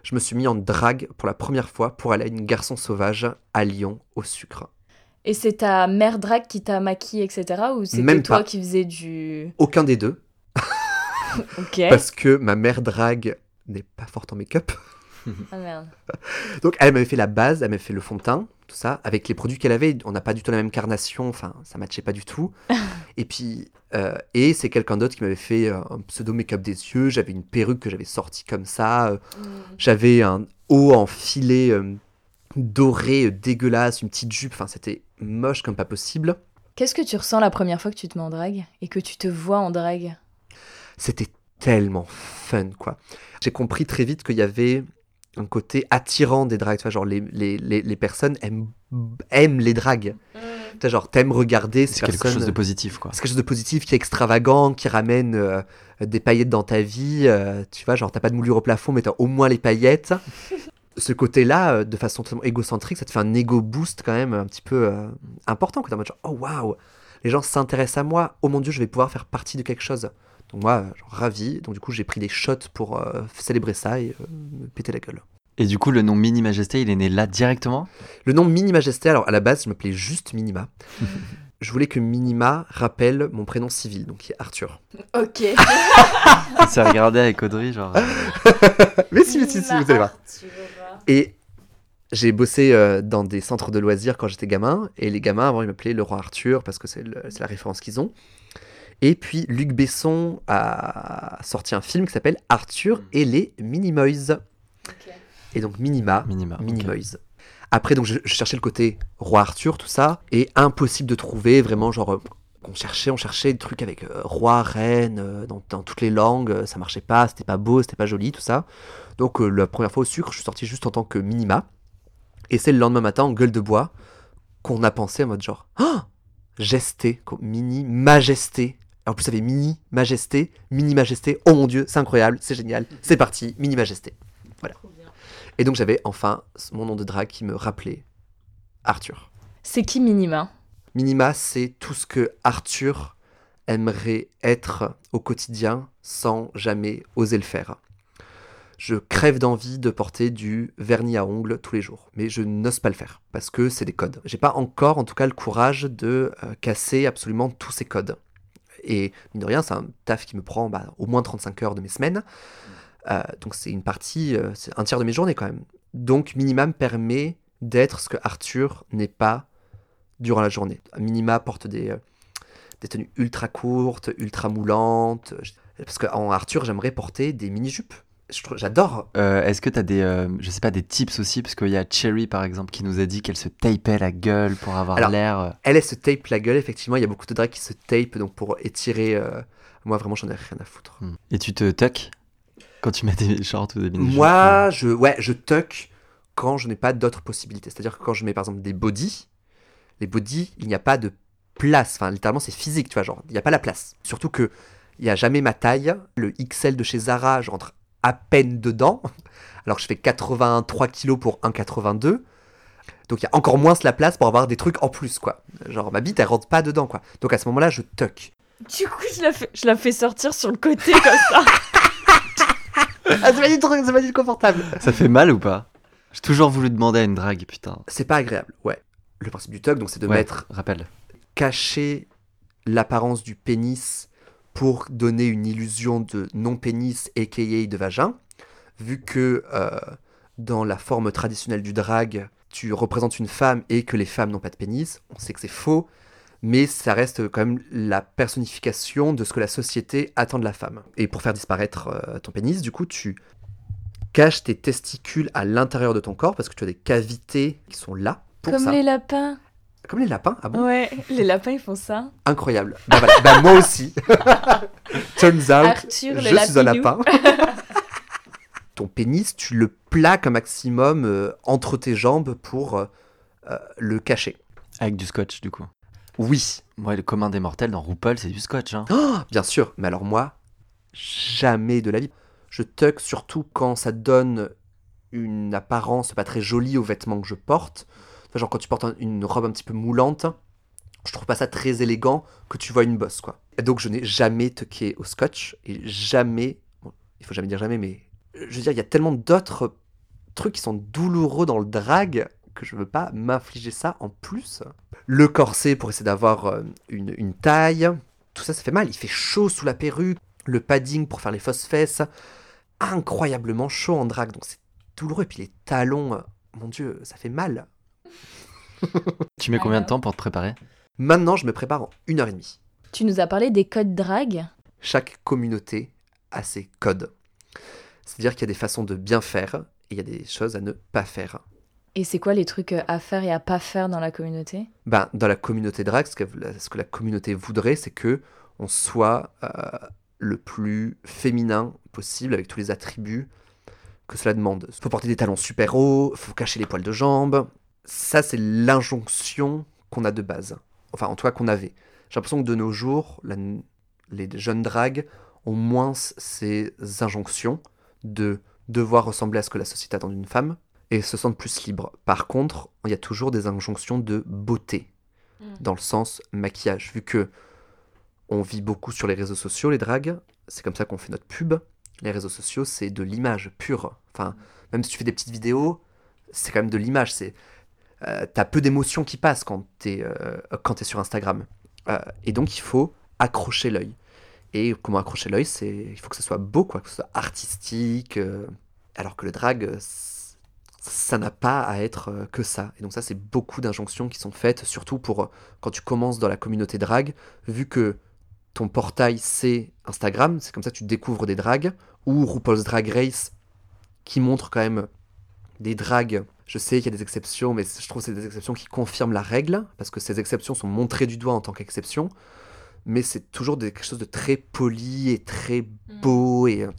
je me suis mis en drague pour la première fois pour aller à une garçon sauvage à Lyon au sucre. Et c'est ta mère drag qui t'a maquillée, etc. Ou c'était Même toi pas. qui faisais du. Aucun des deux, [LAUGHS] Parce que ma mère drague n'est pas forte en make-up. Ah merde. [LAUGHS] Donc elle m'avait fait la base, elle m'avait fait le fond de teint, tout ça, avec les produits qu'elle avait. On n'a pas du tout la même carnation, enfin ça matchait pas du tout. [LAUGHS] et puis, euh, et c'est quelqu'un d'autre qui m'avait fait euh, un pseudo make-up des yeux. J'avais une perruque que j'avais sortie comme ça. euh, J'avais un haut en filet euh, doré, euh, dégueulasse, une petite jupe. Enfin, c'était moche comme pas possible. Qu'est-ce que tu ressens la première fois que tu te mets en drague et que tu te vois en drague? C'était tellement fun, quoi. J'ai compris très vite qu'il y avait un côté attirant des dragues. Tu vois, genre, les, les, les, les personnes aiment, aiment les dragues. Tu vois, genre, t'aimes regarder ces C'est quelque chose de positif, quoi. C'est quelque chose de positif, qui est extravagant, qui ramène euh, des paillettes dans ta vie. euh, tu vois, genre, t'as pas de moulure au plafond, mais t'as au moins les paillettes. [LAUGHS] Ce côté-là, euh, de façon totalement égocentrique, ça te fait un ego boost quand même un petit peu euh, important. Quand t'es en mode genre, oh waouh, les gens s'intéressent à moi. Oh mon dieu, je vais pouvoir faire partie de quelque chose. Donc moi, genre, ravi. Donc du coup, j'ai pris des shots pour euh, célébrer ça et euh, me péter la gueule. Et du coup, le nom Mini Majesté, il est né là directement? Le nom Mini Majesté, alors à la base, je m'appelais juste Minima. [LAUGHS] je voulais que Minima rappelle mon prénom civil, donc qui est Arthur. Ok. [LAUGHS] Il s'est regardé avec Audrey, genre. euh, [LAUGHS] mais si, mais si, si, vous allez voir. Et j'ai bossé euh, dans des centres de loisirs quand j'étais gamin. Et les gamins, avant, ils m'appelaient le roi Arthur parce que c'est la référence qu'ils ont. Et puis, Luc Besson a sorti un film qui s'appelle Arthur et les Minimoys. Et donc, Minima, Minima. Minimoys. Après, donc, je, je cherchais le côté roi Arthur, tout ça. Et impossible de trouver vraiment, genre. euh, on cherchait, on cherchait des trucs avec euh, roi, reine, euh, dans, dans toutes les langues, ça marchait pas, c'était pas beau, c'était pas joli, tout ça. Donc euh, la première fois au sucre, je suis sorti juste en tant que minima. Et c'est le lendemain matin, en gueule de bois, qu'on a pensé en mode genre, ah, gesté, quoi, mini, majesté. En plus, ça fait mini, majesté, mini, majesté. Oh mon dieu, c'est incroyable, c'est génial, c'est parti, mini, majesté. Voilà. Et donc j'avais enfin mon nom de drague qui me rappelait Arthur. C'est qui Minima? Minima, c'est tout ce que Arthur aimerait être au quotidien sans jamais oser le faire. Je crève d'envie de porter du vernis à ongles tous les jours, mais je n'ose pas le faire parce que c'est des codes. J'ai pas encore, en tout cas, le courage de euh, casser absolument tous ces codes. Et mine de rien, c'est un taf qui me prend bah, au moins 35 heures de mes semaines. Euh, donc c'est une partie, euh, c'est un tiers de mes journées quand même. Donc Minima me permet d'être ce que Arthur n'est pas durant la journée. Minima porte des, euh, des tenues ultra courtes, ultra moulantes. Parce qu'en Arthur, j'aimerais porter des mini-jupes. J'adore. Euh, Est-ce que t'as des, euh, je sais pas, des tips aussi? Parce qu'il y a Cherry par exemple qui nous a dit qu'elle se tapait la gueule pour avoir l'air. euh, Elle, elle se tape la gueule, effectivement. Il y a beaucoup de drags qui se tape donc pour étirer. euh, Moi, vraiment, j'en ai rien à foutre. hmm. Et tu te tuck? Quand tu mets des shorts ou des mini Moi, je, ouais, je tuck quand je n'ai pas d'autres possibilités. C'est-à-dire que quand je mets par exemple des body, les body, il n'y a pas de place. Enfin, littéralement, c'est physique, tu vois, genre, il n'y a pas la place. Surtout que il n'y a jamais ma taille. Le XL de chez Zara, je rentre à peine dedans. Alors que je fais 83 kilos pour 1,82. Donc il y a encore moins la place pour avoir des trucs en plus, quoi. Genre, ma bite, elle rentre pas dedans, quoi. Donc à ce moment-là, je tuck. Du coup, je la, fais, je la fais sortir sur le côté comme ça. [LAUGHS] Ah, c'est pas du tout, c'est pas du tout confortable. Ça fait mal ou pas? J'ai toujours voulu demander à une drague, putain. C'est pas agréable, ouais. Le principe du tuck, donc, c'est de Ouais, mettre Rappelle. cacher l'apparence du pénis pour donner une illusion de non-pénis, aka de vagin, vu que euh, dans la forme traditionnelle du drag, tu représentes une femme et que les femmes n'ont pas de pénis, on sait que c'est faux, mais ça reste quand même la personnification de ce que la société attend de la femme. Et pour faire disparaître euh, ton pénis, du coup, tu caches tes testicules à l'intérieur de ton corps parce que tu as des cavités qui sont là pour Comme ça. les lapins. Comme les lapins, ah bon? Ouais, les lapins ils font ça. Incroyable. Bah voilà, bah moi aussi. [LAUGHS] Turns out, Arthur, le je suis un lapin. [LAUGHS] Ton pénis, tu le plaques un maximum euh, entre tes jambes pour euh, euh, le cacher. Avec du scotch, du coup. Oui, Moi, le commun des mortels dans RuPaul, c'est du scotch. Hein. Oh, bien sûr. Mais alors moi, jamais de la vie. Je tuck surtout quand ça donne une apparence pas très jolie aux vêtements que je porte. Genre quand tu portes un- une robe un petit peu moulante, je trouve pas ça très élégant que tu vois une bosse quoi. Et donc je n'ai jamais tucké au scotch et jamais, il faut jamais dire jamais, mais je veux dire il y a tellement d'autres trucs qui sont douloureux dans le drag que je veux pas m'infliger ça en plus. Le corset pour essayer d'avoir euh, une, une taille, tout ça ça fait mal. Il fait chaud sous la perruque, le padding pour faire les fausses fesses, incroyablement chaud en drag donc c'est douloureux. Et puis les talons, euh, mon dieu, ça fait mal. [LAUGHS] Tu mets combien de temps pour te préparer? Maintenant, je me prépare en une heure et demie. Tu nous as parlé des codes drag. Chaque communauté a ses codes. C'est-à-dire qu'il y a des façons de bien faire et il y a des choses à ne pas faire. Et c'est quoi les trucs à faire et à pas faire dans la communauté? Ben, Dans la communauté drag, ce que, ce que la communauté voudrait, c'est que on soit euh, le plus féminin possible, avec tous les attributs que cela demande. Il faut porter des talons super hauts, il faut cacher les poils de jambes. Ça, c'est l'injonction qu'on a de base. Enfin, en tout cas, qu'on avait. J'ai l'impression que de nos jours, la- les jeunes dragues ont moins ces injonctions de devoir ressembler à ce que la société attend d'une femme et se sentent plus libres. Par contre, il y a toujours des injonctions de beauté, Mm. dans le sens maquillage. Vu que on vit beaucoup sur les réseaux sociaux, les dragues, c'est comme ça qu'on fait notre pub. Les réseaux sociaux, c'est de l'image pure. Enfin, même si tu fais des petites vidéos, c'est quand même de l'image. C'est euh, t'as peu d'émotions qui passent quand t'es euh, quand sur Instagram. Euh, et donc il faut accrocher l'œil. Et comment accrocher l'œil, c'est il faut que ce soit beau, quoi, que ce soit artistique. alors que le drag, ça n'a pas à être que ça. Et donc ça, c'est beaucoup d'injonctions qui sont faites, surtout pour quand tu commences dans la communauté drag, vu que ton portail c'est Instagram, c'est comme ça que tu découvres des drags, ou RuPaul's Drag Race, qui montre quand même des drags. Je sais qu'il y a des exceptions, mais je trouve que c'est des exceptions qui confirment la règle, parce que ces exceptions sont montrées du doigt en tant qu'exception, mais c'est toujours des- quelque chose de très poli et très beau, et euh,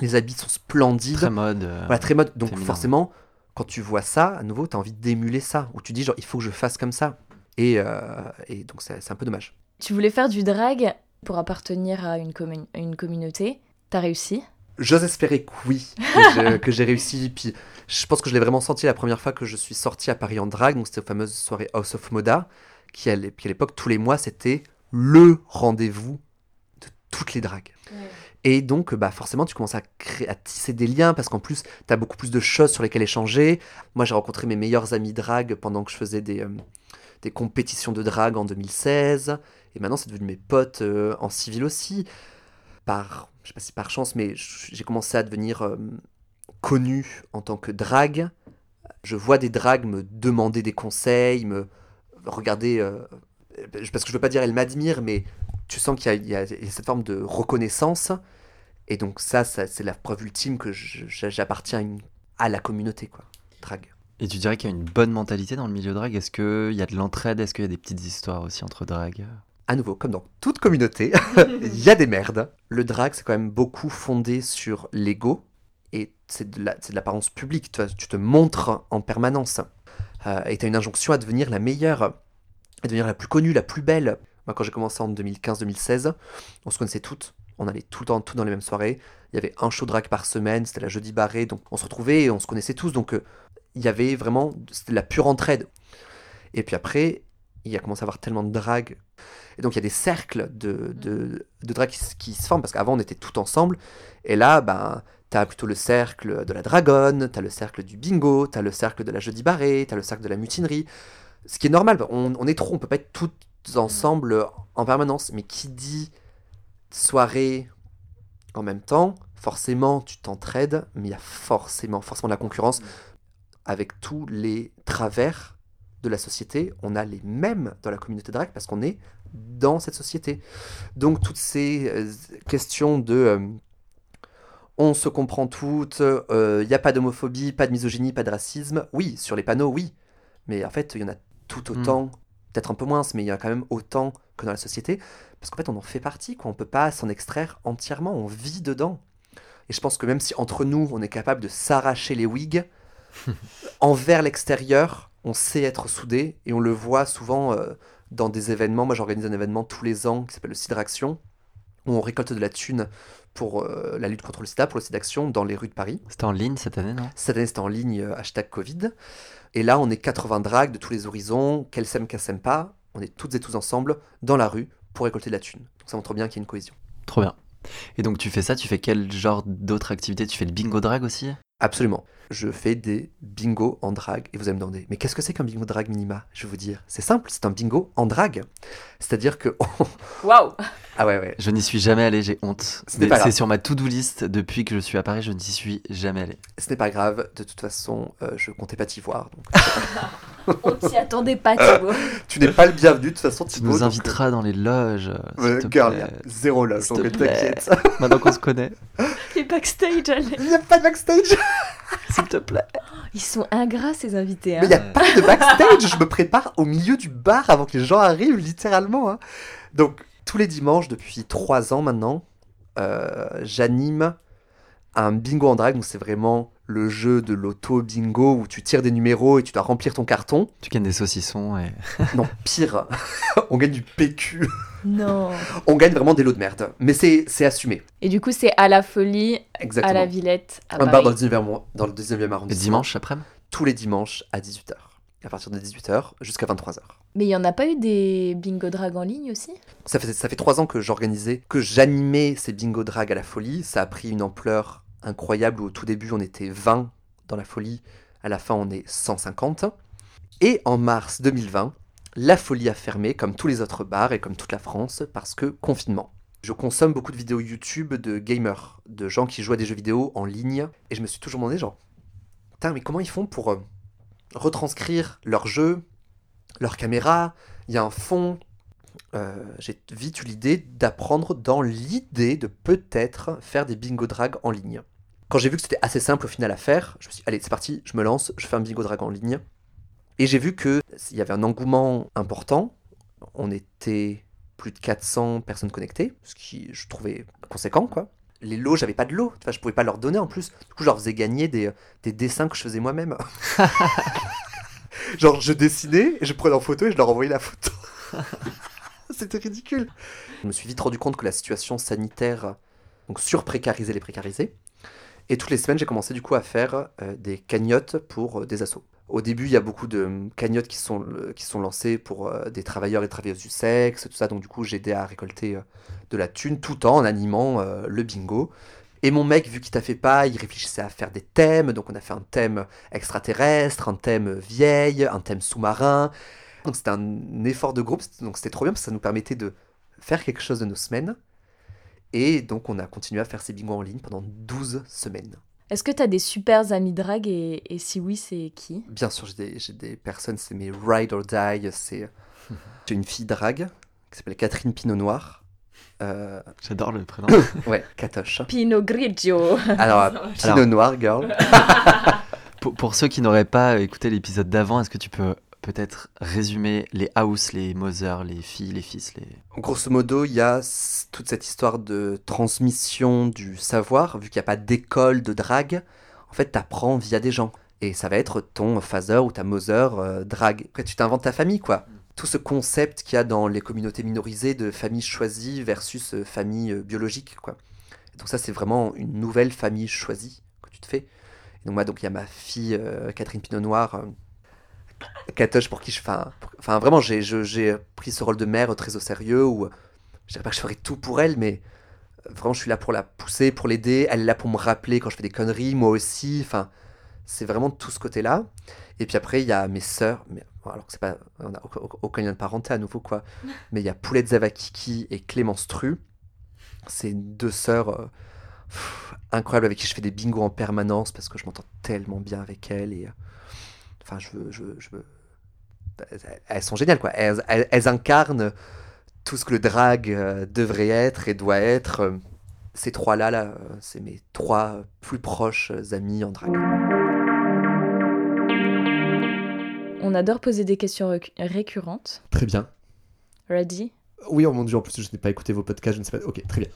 les habits sont splendides. Très mode. euh, Voilà, très mode. Donc féminin. forcément, quand tu vois ça, à nouveau, tu as envie d'émuler ça. Ou tu dis, genre, il faut que je fasse comme ça. Et, euh, et donc, c'est c'est un peu dommage. Tu voulais faire du drag pour appartenir à une, commu- une communauté. T'as réussi J'ose espérer que oui, [LAUGHS] que j'ai- réussi. Puis je pense que je l'ai vraiment senti la première fois que je suis sorti à Paris en drag. Donc, c'était aux fameuses soirées House of Moda, qui à l'époque, tous les mois, c'était le rendez-vous de toutes les dragues. Et donc, bah, forcément, tu commences à, créer, à tisser des liens parce qu'en plus, tu as beaucoup plus de choses sur lesquelles échanger. Moi, j'ai rencontré mes meilleurs amis drag pendant que je faisais des, euh, des compétitions de drag en 2016. Et maintenant, c'est devenu mes potes euh, en civil aussi. Par, je sais pas si par chance, mais j'ai commencé à devenir euh, connu en tant que drag. Je vois des drags me demander des conseils, me regarder. euh, parce que je veux pas dire elles m'admirent, mais tu sens qu'il y, a- cette forme de reconnaissance. Et donc ça, c'est la preuve ultime que j'appartiens à, la communauté, quoi. Drag. Et tu dirais qu'il y a une bonne mentalité dans le milieu drag Est-ce qu'il y a de l'entraide? Est-ce qu'il y a des petites histoires aussi entre drag À nouveau, comme dans toute communauté, [LAUGHS] [LAUGHS] il y a des merdes. Le drag, c'est quand même beaucoup fondé sur l'ego. Et c'est de la- l'apparence publique. Tu, vois, tu te montres en permanence. Euh, et tu as une injonction à devenir la meilleure, à devenir la plus connue, la plus belle. Moi, quand j'ai commencé en 2015-2016, on se connaissait toutes. On allait tout le temps, tout dans les mêmes soirées. Il y avait un show drag par semaine, c'était la jeudi barré. Donc on se retrouvait et on se connaissait tous. Donc euh, il y avait vraiment, c'était de la pure entraide. Et puis après, il y a commencé à avoir tellement de drag. Et donc il y a des cercles de, de, de drag qui, se- qui se forment, parce qu'avant on était tout ensemble. Et là, ben, t'as plutôt le cercle de la dragonne, t'as le cercle du bingo, t'as le cercle de la jeudi barré, t'as le cercle de la mutinerie. Ce qui est normal, on, on est trop, on peut pas être toutes ensemble en permanence. Mais qui dit soirée en même temps, forcément tu t'entraides, mais il y a forcément, forcément de la concurrence. Avec tous les travers de la société, on a les mêmes dans la communauté drag parce qu'on est dans cette société. Donc toutes ces euh, questions de euh, on se comprend toutes, il n'y a pas d'homophobie, pas de misogynie, pas de racisme, oui, sur les panneaux, oui. Mais en fait, il y en a tout autant, peut-être un peu moins, mais il y en a quand même autant que dans la société. Parce qu'en fait, on en fait partie, quoi. on peut pas s'en extraire entièrement, on vit dedans. Et je pense que même si entre nous, on est capable de s'arracher les wigs, [LAUGHS] envers l'extérieur, on sait être soudé et on le voit souvent euh, dans des événements. Moi, j'organise un événement tous les ans qui s'appelle le Cidraction, où on récolte de la thune pour euh, la lutte contre le sida, pour le Cidaction, dans les rues de Paris. C'était en ligne cette année, non? Cette année, c'était en ligne, euh, hashtag Covid. Et là, on est 80 drags de tous les horizons, qu'elles s'aiment, qu'elles s'aiment pas. On est toutes et tous ensemble dans la rue pour récolter de la thune. Donc ça montre bien qu'il y a une cohésion. Trop bien. Et donc tu fais ça, tu fais quel genre d'autres activités? Tu fais le bingo drag aussi? Absolument. Je fais des bingos en drague. Et vous allez me demander, mais qu'est-ce que c'est qu'un bingo drag minima? Je vais vous dire, c'est simple, c'est un bingo en drague. C'est-à-dire que. [LAUGHS] Waouh ah ouais, ouais. Je n'y suis jamais allé, j'ai honte. Ce n'est Mais pas grave. C'est sur ma to-do list depuis que je suis à Paris, je n'y suis jamais allé. Ce n'est pas grave. De toute façon, euh, je comptais pas t'y voir. Donc... [LAUGHS] On t'y attendait pas, [LAUGHS] Thibaut. tu n'es pas le bienvenu, de toute façon, Tu Thibaut. nous donc, inviteras dans les loges. euh, s'il ouais, te girl, y plaît. a zéro loge, donc t'inquiète. Maintenant qu'on se connaît, Les backstage, allez. Il n'y a pas de backstage s'il te plaît. Ils sont ingrats, ces invités. Hein. Mais il n'y a pas de [LAUGHS] backstage. je me prépare au milieu du bar avant que les gens arrivent, littéralement. hein. Donc, tous les dimanches, depuis trois ans maintenant, euh, j'anime un bingo en drague. Donc, c'est vraiment le jeu de l'auto bingo où tu tires des numéros et tu dois remplir ton carton. Tu gagnes des saucissons et. [LAUGHS] Non, pire, [LAUGHS] on gagne du PQ. Non. [LAUGHS] On gagne vraiment des lots de merde. Mais c'est c'est assumé. Et du coup, c'est à la folie, Exactement. à la Villette, à un bar Paris. dans le 19e, dans le 19e Le arrondissement. dimanche après-midi Tous les dimanches à 18h. À partir de 18h jusqu'à 23h. Mais il y en a pas eu des bingo drag en ligne aussi? Ça fait, ça fait trois ans que j'organisais, que j'animais ces bingo drag à la folie. Ça a pris une ampleur incroyable où au tout début on était 20 dans la folie, à la fin on est 150. Et en mars 2020, la folie a fermé comme tous les autres bars et comme toute la France parce que confinement. Je consomme beaucoup de vidéos YouTube de gamers, de gens qui jouent à des jeux vidéo en ligne et je me suis toujours demandé genre, putain mais comment ils font pour euh, retranscrire leur jeu, leur caméra, il y a un fond, euh, j'ai vite eu l'idée d'apprendre dans l'idée de peut-être faire des bingo drag en ligne. Quand j'ai vu que c'était assez simple au final à faire, je me suis dit, allez, c'est parti, je me lance, je fais un bingo drag en ligne. Et j'ai vu qu'il y avait un engouement important. On était plus de 400 personnes connectées, ce qui je trouvais conséquent, quoi. Les lots, j'avais pas de lots, enfin, je pouvais pas leur donner en plus. Du coup, je leur faisais gagner des, des dessins que je faisais moi-même. [LAUGHS] Genre, je dessinais, et je prenais en photo et je leur envoyais la photo. [LAUGHS] C'était ridicule. Je me suis vite rendu compte que la situation sanitaire donc surprécarisait les précarisés. Et toutes les semaines, j'ai commencé du coup à faire euh, des cagnottes pour euh, des assos. Au début, il y a beaucoup de hum, cagnottes qui sont, qui sont lancées pour euh, des travailleurs et travailleuses du sexe, tout ça. Donc du coup, j'ai aidé à récolter de la thune tout en animant le bingo. Et mon mec, vu qu'il t'a fait pas, il réfléchissait à faire des thèmes. Donc on a fait un thème extraterrestre, un thème vieille, un thème sous-marin. Donc c'était un effort de groupe, donc c'était trop bien parce que ça nous permettait de faire quelque chose de nos semaines. Et donc on a continué à faire ces bingos en ligne pendant 12 semaines. Est-ce que t'as des super amis drag et, et si oui, c'est qui? Bien sûr, j'ai des, j'ai des personnes, c'est mes ride or die. C'est [LAUGHS] j'ai une fille drague qui s'appelle Catherine Pinot Noir. Euh, J'adore le prénom. [LAUGHS] ouais, Katoche. Pinot Grigio. Alors, [LAUGHS] Pinot Noir, girl. pour, pour ceux qui n'auraient pas écouté l'épisode d'avant, est-ce que tu peux peut-être résumer les house, les Mother, les filles, les fils, les. Grosso modo, il y a toute cette histoire de transmission du savoir, vu qu'il n'y a pas d'école de drague. En fait, tu apprends via des gens. Et ça va être ton father ou ta mother euh, drague. Après, tu t'inventes ta famille, quoi. Tout ce concept qu'il y a dans les communautés minorisées de famille choisie versus euh, famille euh, biologique, quoi. Donc ça, c'est vraiment une nouvelle famille choisie que tu te fais. Et donc moi, donc il y a ma fille euh, Catherine Pinot Noir, Katoche pour qui je... Enfin, enfin vraiment, j'ai pris ce rôle de mère très au sérieux, où je dirais pas que je ferai tout pour elle, mais euh, vraiment, je suis là pour la pousser, pour l'aider. Elle est là pour me rappeler quand je fais des conneries, moi aussi. Enfin, c'est vraiment tout ce côté-là. Et puis après, il y a mes sœurs, mais alors que c'est pas, on n'a aucun, lien de parenté à nouveau, quoi. [LAUGHS] Mais il y a Poulette Zavakiki et Clémence Tru. C'est deux sœurs euh, pff, incroyables avec qui je fais des bingos en permanence parce que je m'entends tellement bien avec elles. Et, euh, enfin, je veux, je veux, je veux- Elles- sont géniales, quoi. Elles, elles- elles incarnent tout ce que le drag euh, devrait être et doit être. Ces trois-là, là, euh, c'est mes trois plus proches amis en drag. On adore poser des questions récu- récurrentes. Très bien. Ready? Oui, oh mon dieu, en plus, je n'ai pas écouté vos podcasts, je ne sais pas. Ok, très bien.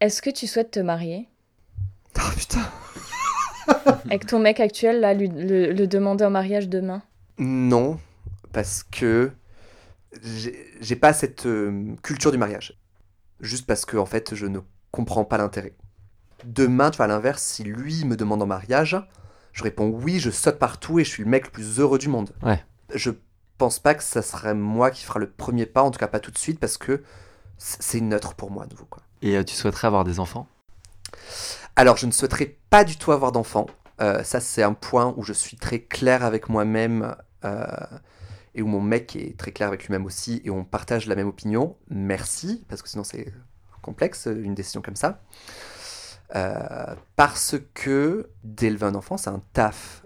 Est-ce que tu souhaites te marier? Ah putain. [LAUGHS] Avec ton mec actuel, là, lui- le, le demander en mariage demain Non, parce que j'ai pas cette euh, culture du mariage. Juste parce que, en fait, je ne comprends pas l'intérêt. Demain, tu vois, à l'inverse, si lui me demande en mariage, je réponds oui, je saute partout et je suis le mec le plus heureux du monde. Ouais. Je pense pas que ça serait moi qui fera le premier pas, en tout cas pas tout de suite, parce que c'est neutre pour moi à nouveau, quoi. Et euh, tu souhaiterais avoir des enfants? Alors, je ne souhaiterais pas du tout avoir d'enfant. Euh, ça, c'est un point où je suis très clair avec moi-même euh, et où mon mec est très clair avec lui-même aussi et on partage la même opinion. Merci, parce que sinon c'est complexe, une décision comme ça. Euh, parce que d'élever un enfant, c'est un taf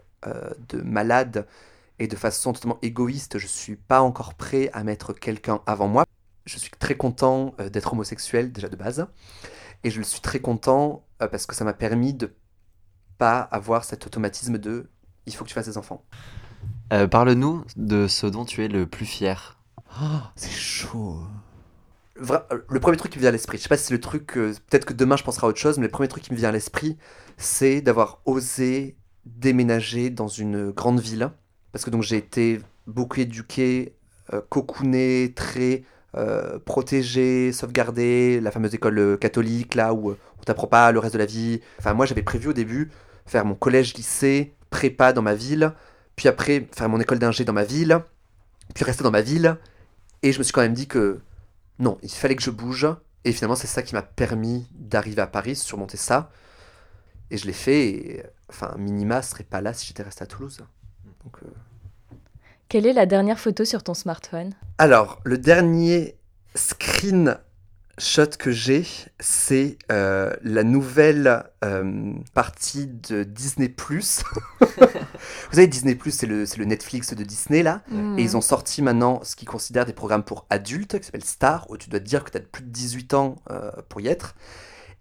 de malade et de façon totalement égoïste. Je suis pas encore prêt à mettre quelqu'un avant moi. Je suis très content d'être homosexuel déjà de base. Et je le suis très content euh, parce que ça m'a permis de pas avoir cet automatisme de il faut que tu fasses des enfants. Euh, Parle-nous de ce dont tu es le plus fier. C'est chaud. Vra- le premier truc qui me vient à l'esprit, je sais pas si c'est le truc, euh, peut-être que demain je penserai à autre chose, mais le premier truc qui me vient à l'esprit, c'est d'avoir osé déménager dans une grande ville. Parce que donc j'ai été beaucoup éduqué, euh, cocooné, très euh, protégé, sauvegardé, la fameuse école euh, catholique là où euh, on t'apprend pas le reste de la vie. Enfin moi j'avais prévu au début faire mon collège, lycée, prépa dans ma ville, puis après faire mon école d'ingé dans ma ville, puis rester dans ma ville. Et je me suis quand même dit que non, il fallait que je bouge. Et finalement, c'est ça qui m'a permis d'arriver à Paris, surmonter ça. Et je l'ai fait. Et, enfin, Minima serait pas là si j'étais resté à Toulouse. Donc, euh, Quelle est la dernière photo sur ton smartphone? Alors, le dernier screenshot que j'ai, c'est euh, la nouvelle euh, partie de Disney+. [LAUGHS] Vous savez, Disney+, c'est le, c'est le Netflix de Disney, là. Et ils ont sorti maintenant ce qu'ils considèrent des programmes pour adultes, qui s'appelle Star, où tu dois te dire que tu as plus de 18 ans euh, pour y être.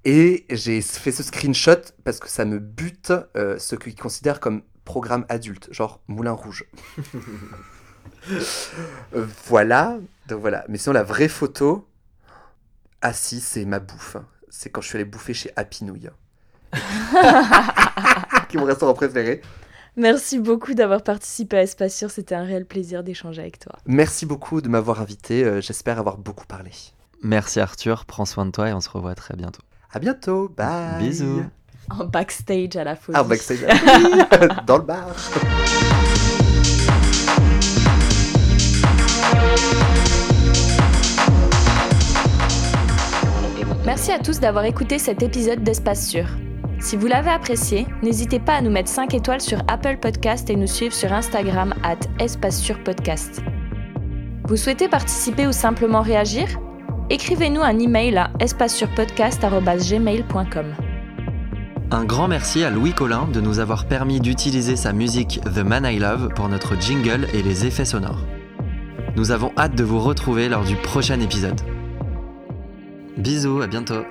Et j'ai fait ce screenshot parce que ça me bute euh, ce qu'ils considèrent comme programme adulte, genre Moulin Rouge. Euh, [LAUGHS] voilà, donc voilà. Mais sinon, la vraie photo, ah si, c'est ma bouffe. C'est quand je suis allé bouffer chez Happy Nouille. [LAUGHS] qui est mon restaurant préféré. Merci beaucoup d'avoir participé à Espace Sûr, c'était un réel plaisir d'échanger avec toi. Merci beaucoup de m'avoir invité. euh, J'espère avoir beaucoup parlé. Merci Arthur, prends soin de toi et on se revoit très bientôt. À bientôt. Bye. Bisous. En backstage à la folie. Ah, backstage. [LAUGHS] Dans le bar. Merci à tous d'avoir écouté cet épisode d'Espace Sûr. Si vous l'avez apprécié, n'hésitez pas à nous mettre 5 étoiles sur Apple Podcast et nous suivre sur Instagram at Espace Sûr Podcast. Vous souhaitez participer ou simplement réagir? Écrivez-nous un email à espacesurpodcast.gmail.com. Un grand merci à Louis Collin de nous avoir permis d'utiliser sa musique The Man I Love pour notre jingle et les effets sonores. Nous avons hâte de vous retrouver lors du prochain épisode. Bisous, à bientôt